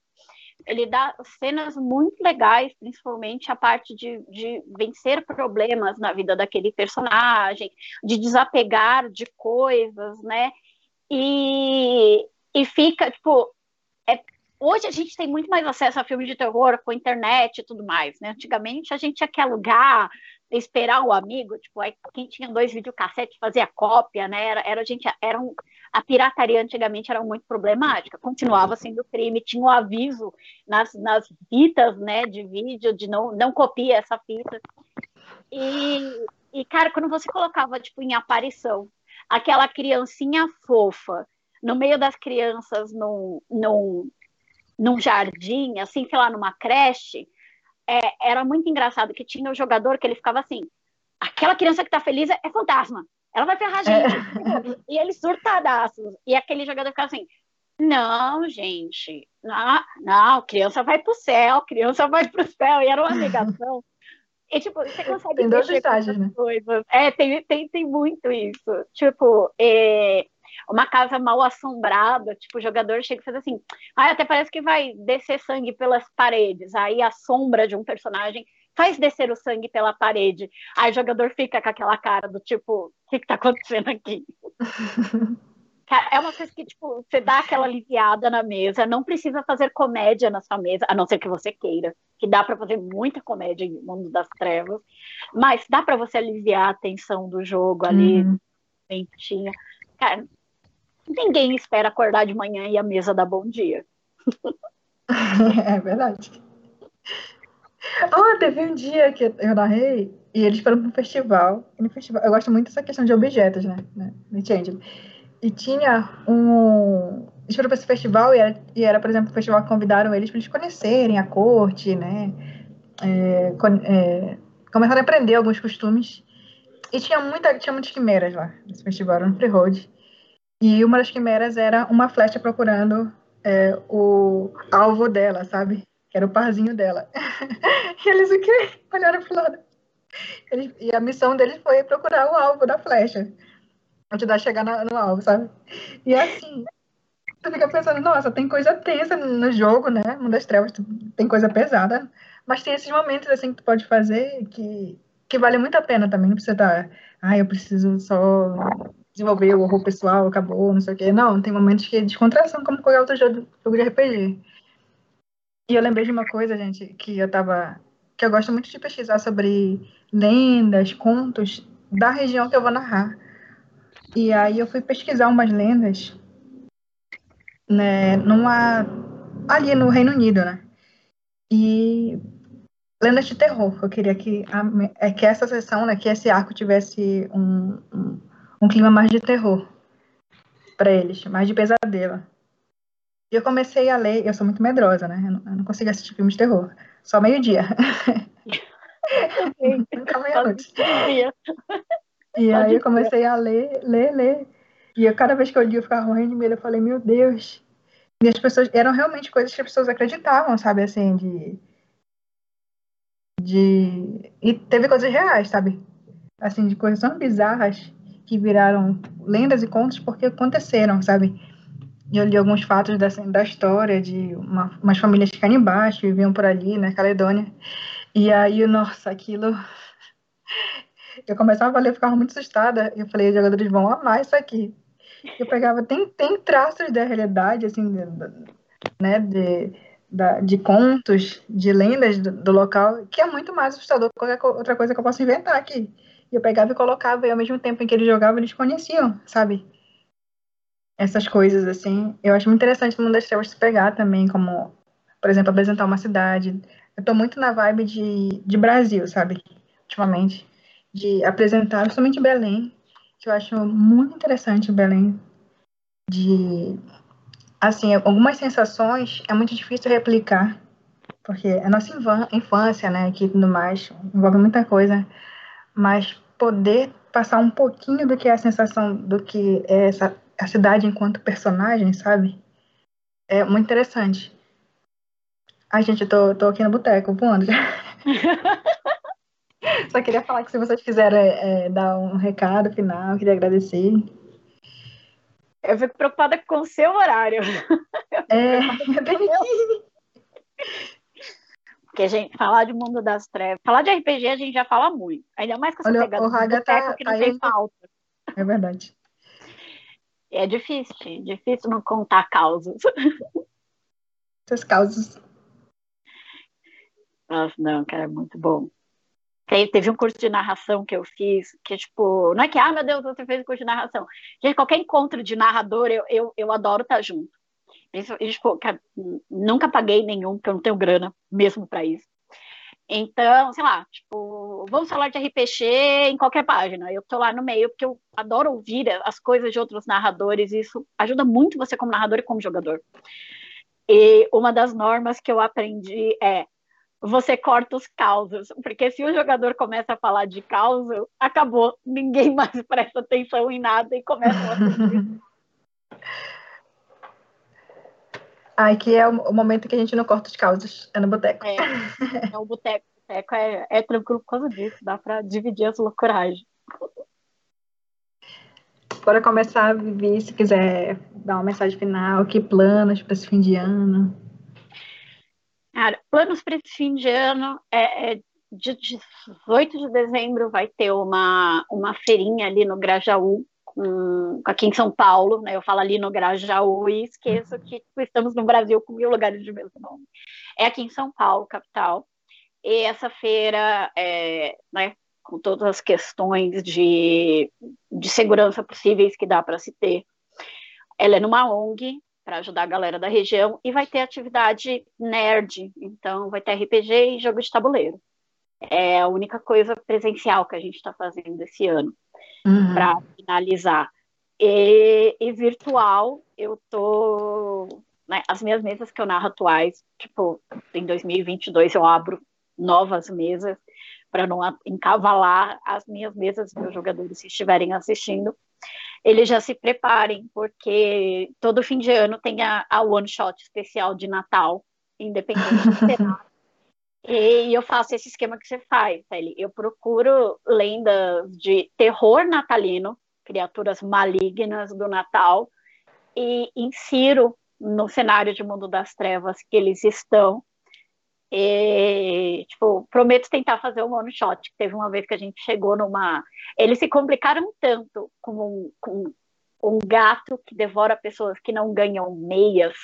Ele dá cenas muito legais, principalmente a parte de, de vencer problemas na vida daquele personagem, de desapegar de coisas, né? E, e fica, tipo, é, hoje a gente tem muito mais acesso a filmes de terror com internet e tudo mais, né? Antigamente a gente tinha que alugar, esperar o amigo, tipo, aí quem tinha dois videocassetes fazia cópia, né? Era, era gente, era um, a pirataria antigamente era muito problemática, continuava sendo crime, tinha o um aviso nas, nas fitas, né, de vídeo, de não, não copia essa fita. E, e, cara, quando você colocava, tipo, em aparição, aquela criancinha fofa, no meio das crianças num, num, num jardim, assim, sei lá, numa creche, é, era muito engraçado que tinha o um jogador que ele ficava assim, aquela criança que tá feliz é, fantasma, ela vai ferrar a gente. É. E ele surtadaços. E aquele jogador ficava assim, não, gente, não, não, criança vai pro céu, criança vai pro céu. E era uma negação. E, tipo, você consegue tem dois estágios, né? coisas. É, tem, tem, tem muito isso. Tipo, é, uma casa mal assombrada, tipo, o jogador chega e faz assim, ah, até parece que vai descer sangue pelas paredes, aí a sombra de um personagem faz descer o sangue pela parede, aí o jogador fica com aquela cara do tipo, o que, que tá acontecendo aqui? é uma coisa que, tipo, você dá aquela aliviada na mesa, não precisa fazer comédia na sua mesa, a não ser que você queira, que dá para fazer muita comédia em Mundo das Trevas, mas dá para você aliviar a tensão do jogo ali, hum. Cara, ninguém espera acordar de manhã e a mesa dar bom dia. é verdade. Oh, teve um dia que eu narrei e eles foram para um festival. festival. Eu gosto muito dessa questão de objetos, né? né no Change. E tinha um. Eles foram para esse festival e era, e era, por exemplo, o festival que convidaram eles para eles conhecerem a corte, né? É, é, começaram a aprender alguns costumes. E tinha, muita, tinha muitas quimeras lá nesse festival, era no Freehold. E uma das quimeras era uma flecha procurando é, o alvo dela, sabe? Que era o parzinho dela. e eles o quê? Olharam pro lado. E a missão dele foi procurar o alvo da flecha. Ajudar a chegar no, alvo, sabe? E assim, tu fica pensando, nossa, tem coisa tensa no jogo, né? Mundo das Trevas tem coisa pesada. Mas tem esses momentos assim que tu pode fazer que, que vale muito a pena também. Não precisa estar, ah, eu preciso só desenvolver o horror pessoal, acabou, não sei o quê. Não, tem momentos que é descontração, como qualquer outro jogo, jogo de RPG. E eu lembrei de uma coisa, gente, que eu tava. que eu gosto muito de pesquisar sobre lendas, contos da região que eu vou narrar. E aí eu fui pesquisar umas lendas né, numa ali no Reino Unido, né? E lendas de terror. Eu queria que a, é que essa sessão, né, que esse arco tivesse um, um, um clima mais de terror para eles, mais de pesadelo. E eu comecei a ler, eu sou muito medrosa, né? Eu não, eu não consigo assistir filmes de terror. Só meio-dia. Nunca meia-noite. E aí eu comecei a ler, ler, ler. E eu, cada vez que eu li, eu ficava morrendo de medo. Eu falei, meu Deus. E as pessoas, eram realmente coisas que as pessoas acreditavam, sabe? Assim, de. De. E teve coisas reais, sabe? Assim, de coisas tão bizarras que viraram lendas e contos porque aconteceram, sabe? Eu li alguns fatos dessa, da história de uma, umas famílias canibais que viviam por ali, na Caledônia. E aí, nossa, aquilo. Eu começava a ler, ficava muito assustada. Eu falei, os jogadores vão amar isso aqui. Eu pegava, tem, tem traços da realidade, assim, de, né, de, da, de contos, de lendas do, do, local, que é muito mais assustador que qualquer outra coisa que eu possa inventar aqui. E eu pegava e colocava, e ao mesmo tempo em que eles jogavam, eles conheciam, sabe? Essas coisas, assim. Eu acho muito interessante o Mundo das Trevas se pegar também, como, por exemplo, apresentar uma cidade. Eu tô muito na vibe de, de Brasil, sabe? Ultimamente. De apresentar, principalmente Belém, que eu acho muito interessante Belém. De, assim, algumas sensações é muito difícil replicar, porque a nossa infância, né, aqui tudo mais, envolve muita coisa, mas poder passar um pouquinho do que é a sensação do que é essa a cidade enquanto personagem, sabe? É muito interessante. Ai, gente, eu tô, tô aqui no boteco, voando já. Só queria falar que se vocês quiserem é, dar um recado final, queria agradecer. Eu fico preocupada com o seu horário. É, eu tenho que... Porque, gente, falar de mundo das trevas, falar de RPG a gente já fala muito. Ainda mais com essa Olha, pegada o Raga tá, que não tá tem aí... falta. É verdade. É difícil, difícil não contar causas. Essas causas. Nossa, não, cara, é muito bom. Teve um curso de narração que eu fiz, que tipo, não é que, ah, meu Deus, você fez um curso de narração. Gente, qualquer encontro de narrador, eu, eu, eu adoro estar junto. Isso, tipo, nunca paguei nenhum, porque eu não tenho grana mesmo para isso. Então, sei lá, tipo, vamos falar de RPG em qualquer página. Eu tô lá no meio porque eu adoro ouvir as coisas de outros narradores. E isso ajuda muito você como narrador e como jogador. E uma das normas que eu aprendi é você corta os causos, porque se o jogador começa a falar de causa, acabou, ninguém mais presta atenção em nada e começa a Ai, que é o momento que a gente não corta os causos, é no boteco. É, é o boteco. O boteco é, é tranquilo por causa disso, dá pra dividir as loucuragens. Bora começar a viver, se quiser dar uma mensagem final, que planos para esse fim de ano? Cara, planos para esse fim de ano é, é de 18 de dezembro vai ter uma, uma feirinha ali no Grajaú, um, aqui em São Paulo, né? Eu falo ali no Grajaú e esqueço que tipo, estamos no Brasil com mil lugares de mesmo nome. É aqui em São Paulo, capital. E essa feira, é, né, com todas as questões de, de segurança possíveis que dá para se ter, ela é numa ONG para ajudar a galera da região e vai ter atividade nerd, então vai ter RPG e jogo de tabuleiro. É a única coisa presencial que a gente está fazendo esse ano uhum. para finalizar. E, e, virtual, eu tô. Né, as minhas mesas que eu narro atuais, tipo, em 2022 eu abro novas mesas para não encavalar as minhas mesas, meus jogadores, se estiverem assistindo, eles já se preparem, porque todo fim de ano tem a, a one shot especial de Natal, independente de E eu faço esse esquema que você faz, Sally. Eu procuro lendas de terror natalino, criaturas malignas do Natal, e insiro no cenário de Mundo das Trevas que eles estão. E, tipo, prometo tentar fazer um one shot. Teve uma vez que a gente chegou numa. Eles se complicaram tanto com um, com um gato que devora pessoas que não ganham meias.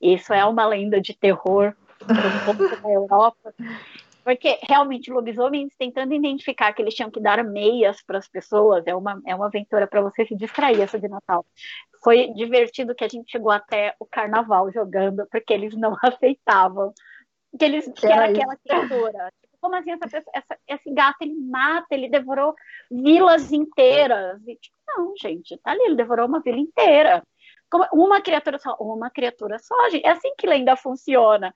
Isso é uma lenda de terror da Europa. Porque realmente lobisomens tentando identificar que eles tinham que dar meias para as pessoas é uma, é uma aventura para você se distrair essa de Natal. Foi divertido que a gente chegou até o carnaval jogando, porque eles não aceitavam que eles que, que era, era aquela criatura. Tipo, como assim essa pessoa, essa, esse gato ele mata, ele devorou vilas inteiras. E, tipo, não, gente, tá ali, ele devorou uma vila inteira. Como, uma criatura só, uma criatura só, gente. É assim que lenda funciona.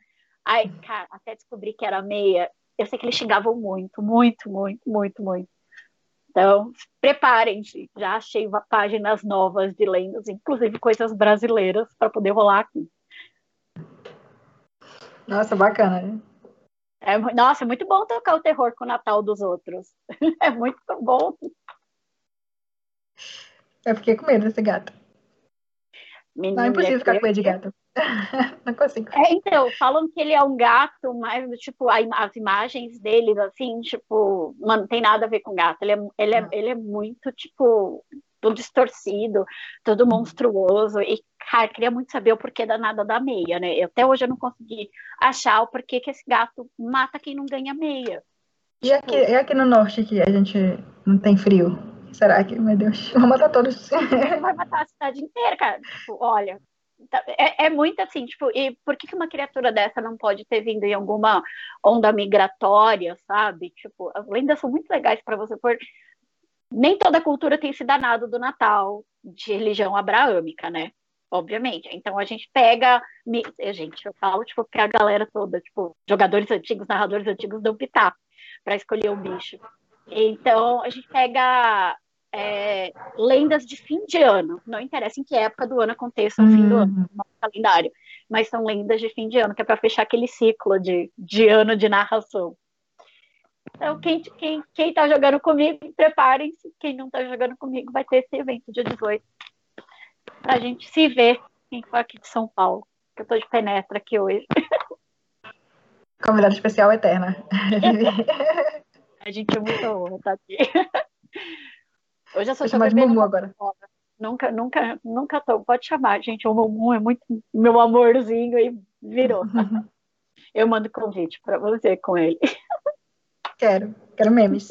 Aí, cara, até descobri que era meia. Eu sei que eles xingavam muito, muito, muito, muito, muito. Então, preparem-se. Já achei páginas novas de lendas, inclusive coisas brasileiras, para poder rolar aqui. Nossa, bacana, né? É, nossa, é muito bom tocar o terror com o Natal dos outros. É muito bom. Eu fiquei com medo desse gato. Menina, não é impossível ficar com medo de gato. não consigo. É, então, falam que ele é um gato, mas, tipo, as imagens dele, assim, tipo, mano, não tem nada a ver com gato. Ele é, ele é, ele é muito, tipo, tudo distorcido, tudo monstruoso. E, cara, queria muito saber o porquê da nada da meia, né? Eu, até hoje eu não consegui achar o porquê que esse gato mata quem não ganha meia. E tipo, aqui, aqui no norte que a gente não tem frio? Será que, meu Deus, vai matar todos? Vai matar a cidade inteira, cara. Tipo, olha, é, é, muito assim, tipo, e por que, que uma criatura dessa não pode ter vindo em alguma onda migratória, sabe? Tipo, as lendas são muito legais para você pôr. Nem toda cultura tem esse danado do Natal de religião abraâmica, né? Obviamente. Então a gente pega. Eh, gente, eu falo, tipo, que a galera toda, tipo, jogadores antigos, narradores antigos dão pitaco para escolher o bicho. Então a gente pega é, lendas de fim de ano. Não interessa em que época do ano aconteça o fim do ano, uhum. no calendário. Mas são lendas de fim de ano, que é para fechar aquele ciclo de, de ano de narração. Então, quem, quem, quem tá jogando comigo, preparem-se. Quem não tá jogando comigo vai ter esse evento dia 18. Pra gente se ver quem for aqui de São Paulo. Que eu tô de penetra aqui hoje. Convidado especial eterna. A gente é muito honra tá aqui. Hoje eu sou chamar de Mumu agora. Nunca, nunca, nunca tô. Pode chamar, gente. O Mumu é muito meu amorzinho e virou. eu mando convite para você com ele. Quero, quero memes.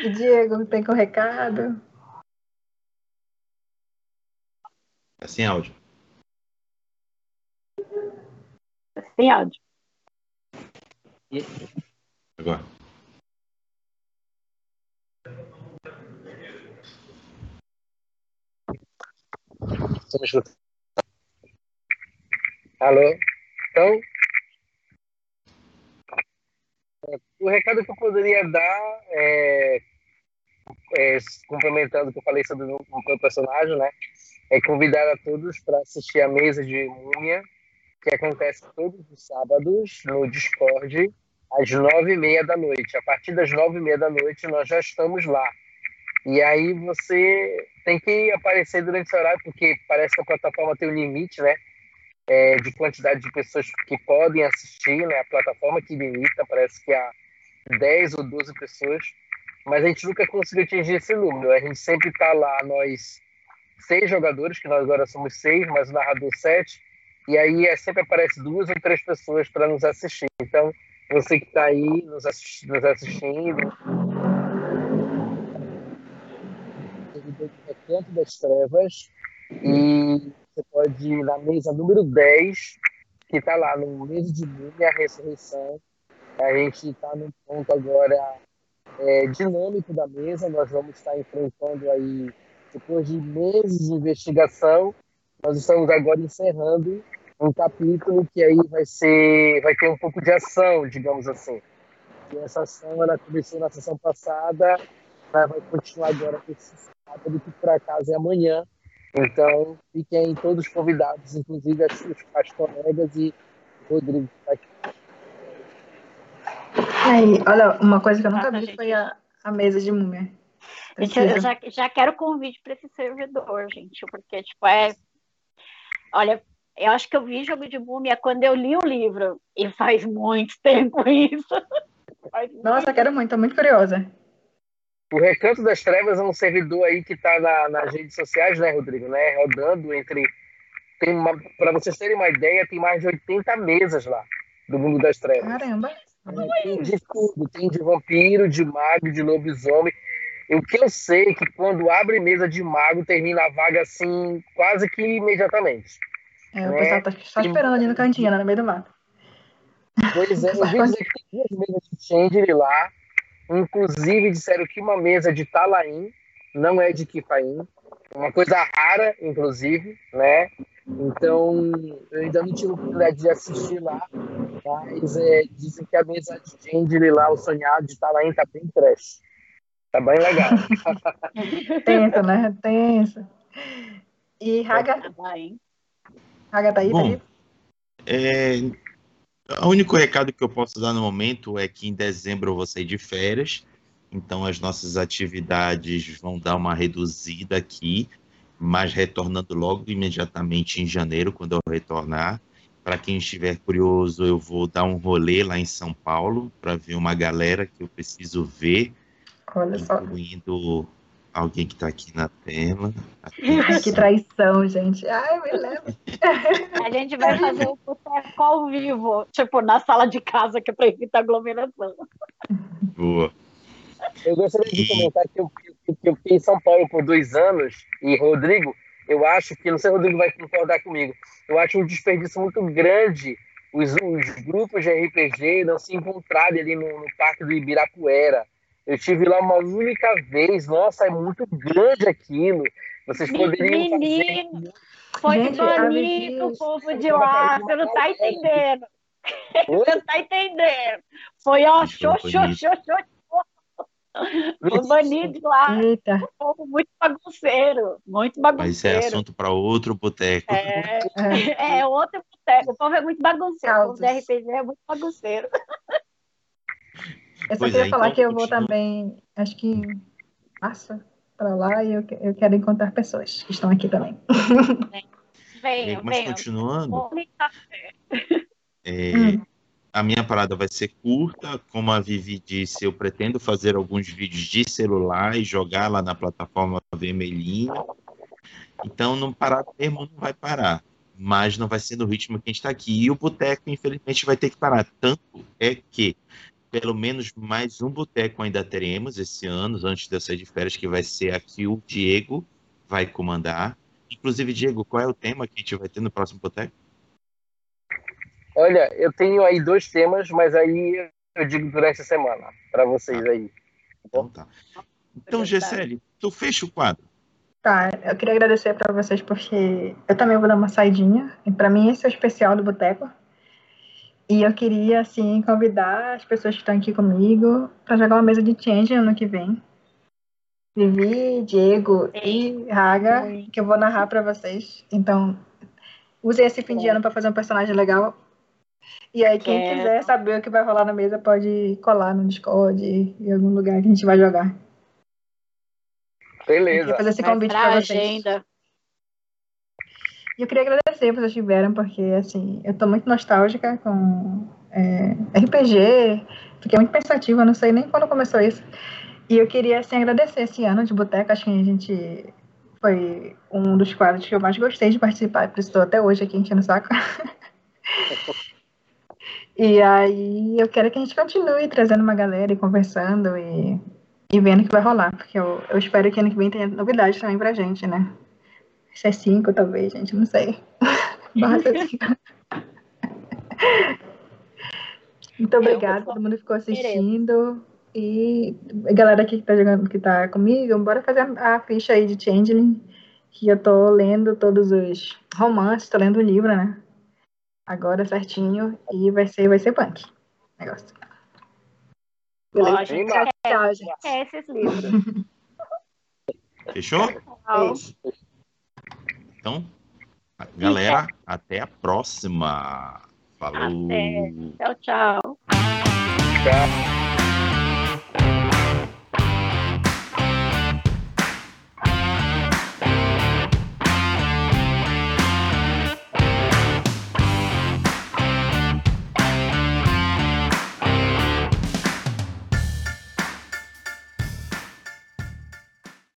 E Diego, tem com recado? É sem áudio. É sem áudio. Agora. Estamos escutando. Alô? Então, o recado que eu poderia dar é, é complementando o que eu falei sobre o meu personagem, né? É convidar a todos para assistir a mesa de múmia, que acontece todos os sábados no Discord, às nove e meia da noite. A partir das nove e meia da noite, nós já estamos lá. E aí você tem que aparecer durante esse horário, porque parece que a plataforma tem um limite, né? É, de quantidade de pessoas que podem assistir, né? A plataforma que limita, parece que há 10 ou 12 pessoas, mas a gente nunca conseguiu atingir esse número. A gente sempre está lá, nós seis jogadores, que nós agora somos seis, mas o narrador sete, e aí é, sempre aparece duas ou três pessoas para nos assistir. Então, você que está aí nos, assisti nos assistindo, do Recanto das Trevas. E você pode ir na mesa número 10, que está lá no mês de Múmia, a ressurreição. A gente está num ponto agora é, dinâmico da mesa. Nós vamos estar enfrentando aí, depois de meses de investigação, nós estamos agora encerrando um capítulo que aí vai ser, vai ter um pouco de ação, digamos assim. E essa ação ela começou na sessão passada, vai continuar agora esse sábado, que por acaso é amanhã. Então, fiquem todos convidados, inclusive as, as colegas e Rodrigo. Tá Aí, olha, uma coisa que eu nunca vi foi a, a mesa de múmia. Gente, eu já, já quero convite para esse servidor, gente, porque, tipo, é. Olha, eu acho que eu vi jogo de múmia quando eu li o livro, e faz muito tempo isso. Nossa, muito... quero muito, tô muito curiosa. O Recanto das Trevas é um servidor aí que está na, nas redes sociais, né, Rodrigo? Né? Rodando entre. Para vocês terem uma ideia, tem mais de 80 mesas lá do mundo das trevas. Caramba! Tem de tudo, tem de vampiro, de mago, de lobisomem. O que eu sei é que quando abre mesa de mago, termina a vaga assim, quase que imediatamente. É, né? o pessoal tá só esperando ali no cantinho, né, no meio do mato. Pois é, eu vi dizer que tem duas mesas de Chandler lá. Inclusive disseram que uma mesa de Talaim, não é de Kifaim. Uma coisa rara, inclusive, né? Então, eu ainda não tive a oportunidade de assistir lá, mas é, dizem que a mesa de Gendry lá, o sonhado de Talaim, tá bem trash. Tá bem legal. Tenso, né? Tenso. E Raga? Raga tá aí? Bom, tá aí? É, o único recado que eu posso dar no momento é que em dezembro eu vou sair de férias, então as nossas atividades vão dar uma reduzida aqui mas retornando logo imediatamente em janeiro, quando eu retornar. Para quem estiver curioso, eu vou dar um rolê lá em São Paulo para ver uma galera que eu preciso ver, Olha incluindo só. Alguém que está aqui na tela. que traição, gente. Ai, me lembro. A gente vai fazer o boteco ao vivo, tipo, na sala de casa, que é para evitar aglomeração. Boa. Eu gostaria de comentar que eu, que eu fiquei em São Paulo por dois anos, e Rodrigo, eu acho que, não sei se o Rodrigo vai concordar comigo, eu acho um desperdício muito grande os, os grupos de RPG não se encontrarem ali no, no Parque do Ibirapuera. Eu estive lá uma única vez, nossa, é muito grande aquilo. Vocês poderiam Menino, fazer... Foi Gente, bonito o povo de lá, você não está entendendo. Você não está entendendo. Foi ó, show, show, o banido lá. Eita. Um povo muito bagunceiro. Muito bagunceiro. Mas é assunto para outro boteco. É, é. é, outro boteco. O povo é muito bagunceiro. O RPG é muito bagunceiro. Eu só pois queria é, falar então, que eu vou também, acho que passa para lá e eu, eu quero encontrar pessoas que estão aqui também. Venha, Mas venha. continuando. É, hum a minha parada vai ser curta, como a Vivi disse, eu pretendo fazer alguns vídeos de celular e jogar lá na plataforma vermelhinha. Então, não parar mesmo não vai parar, mas não vai ser no ritmo que a gente está aqui. E o boteco, infelizmente, vai ter que parar. Tanto é que pelo menos mais um boteco ainda teremos esse ano, antes de eu sair de férias, que vai ser aqui o Diego vai comandar. Inclusive, Diego, qual é o tema que a gente vai ter no próximo boteco? Olha, eu tenho aí dois temas, mas aí eu digo durante a semana para vocês aí. Então tá. Então, Gessele, tu fecha o quadro. Tá, eu queria agradecer para vocês porque eu também vou dar uma saidinha. E para mim esse é o especial do Boteco. E eu queria, assim, convidar as pessoas que estão aqui comigo para jogar uma mesa de Change ano que vem. Vivi, Diego e Raga, que eu vou narrar para vocês. Então, usem esse fim de ano para fazer um personagem legal e aí, quem é. quiser saber o que vai rolar na mesa, pode colar no Discord, em algum lugar que a gente vai jogar. Beleza. fazer esse convite para vocês. Agenda. Eu queria agradecer vocês estiveram, porque, assim, eu tô muito nostálgica com é, RPG, fiquei muito pensativa, não sei nem quando começou isso. E eu queria, assim, agradecer esse ano de Boteca, acho que a gente foi um dos quadros que eu mais gostei de participar, por isso até hoje aqui enchendo o saco. E aí eu quero que a gente continue trazendo uma galera e conversando e, e vendo o que vai rolar, porque eu, eu espero que ano que vem tenha novidades também pra gente, né? C5 talvez, gente, não sei. Barra C5. Muito obrigada, todo mundo ficou assistindo. E a galera aqui que tá jogando, que tá comigo, bora fazer a, a ficha aí de Changeling, que eu tô lendo todos os romances, tô lendo o livro, né? agora certinho e vai ser, vai ser punk. Negócio. Beleza? Tchau, gente. É esses livros. Fechou? Então, galera, até a próxima. Falou. Até. Tchau, tchau. Tchau.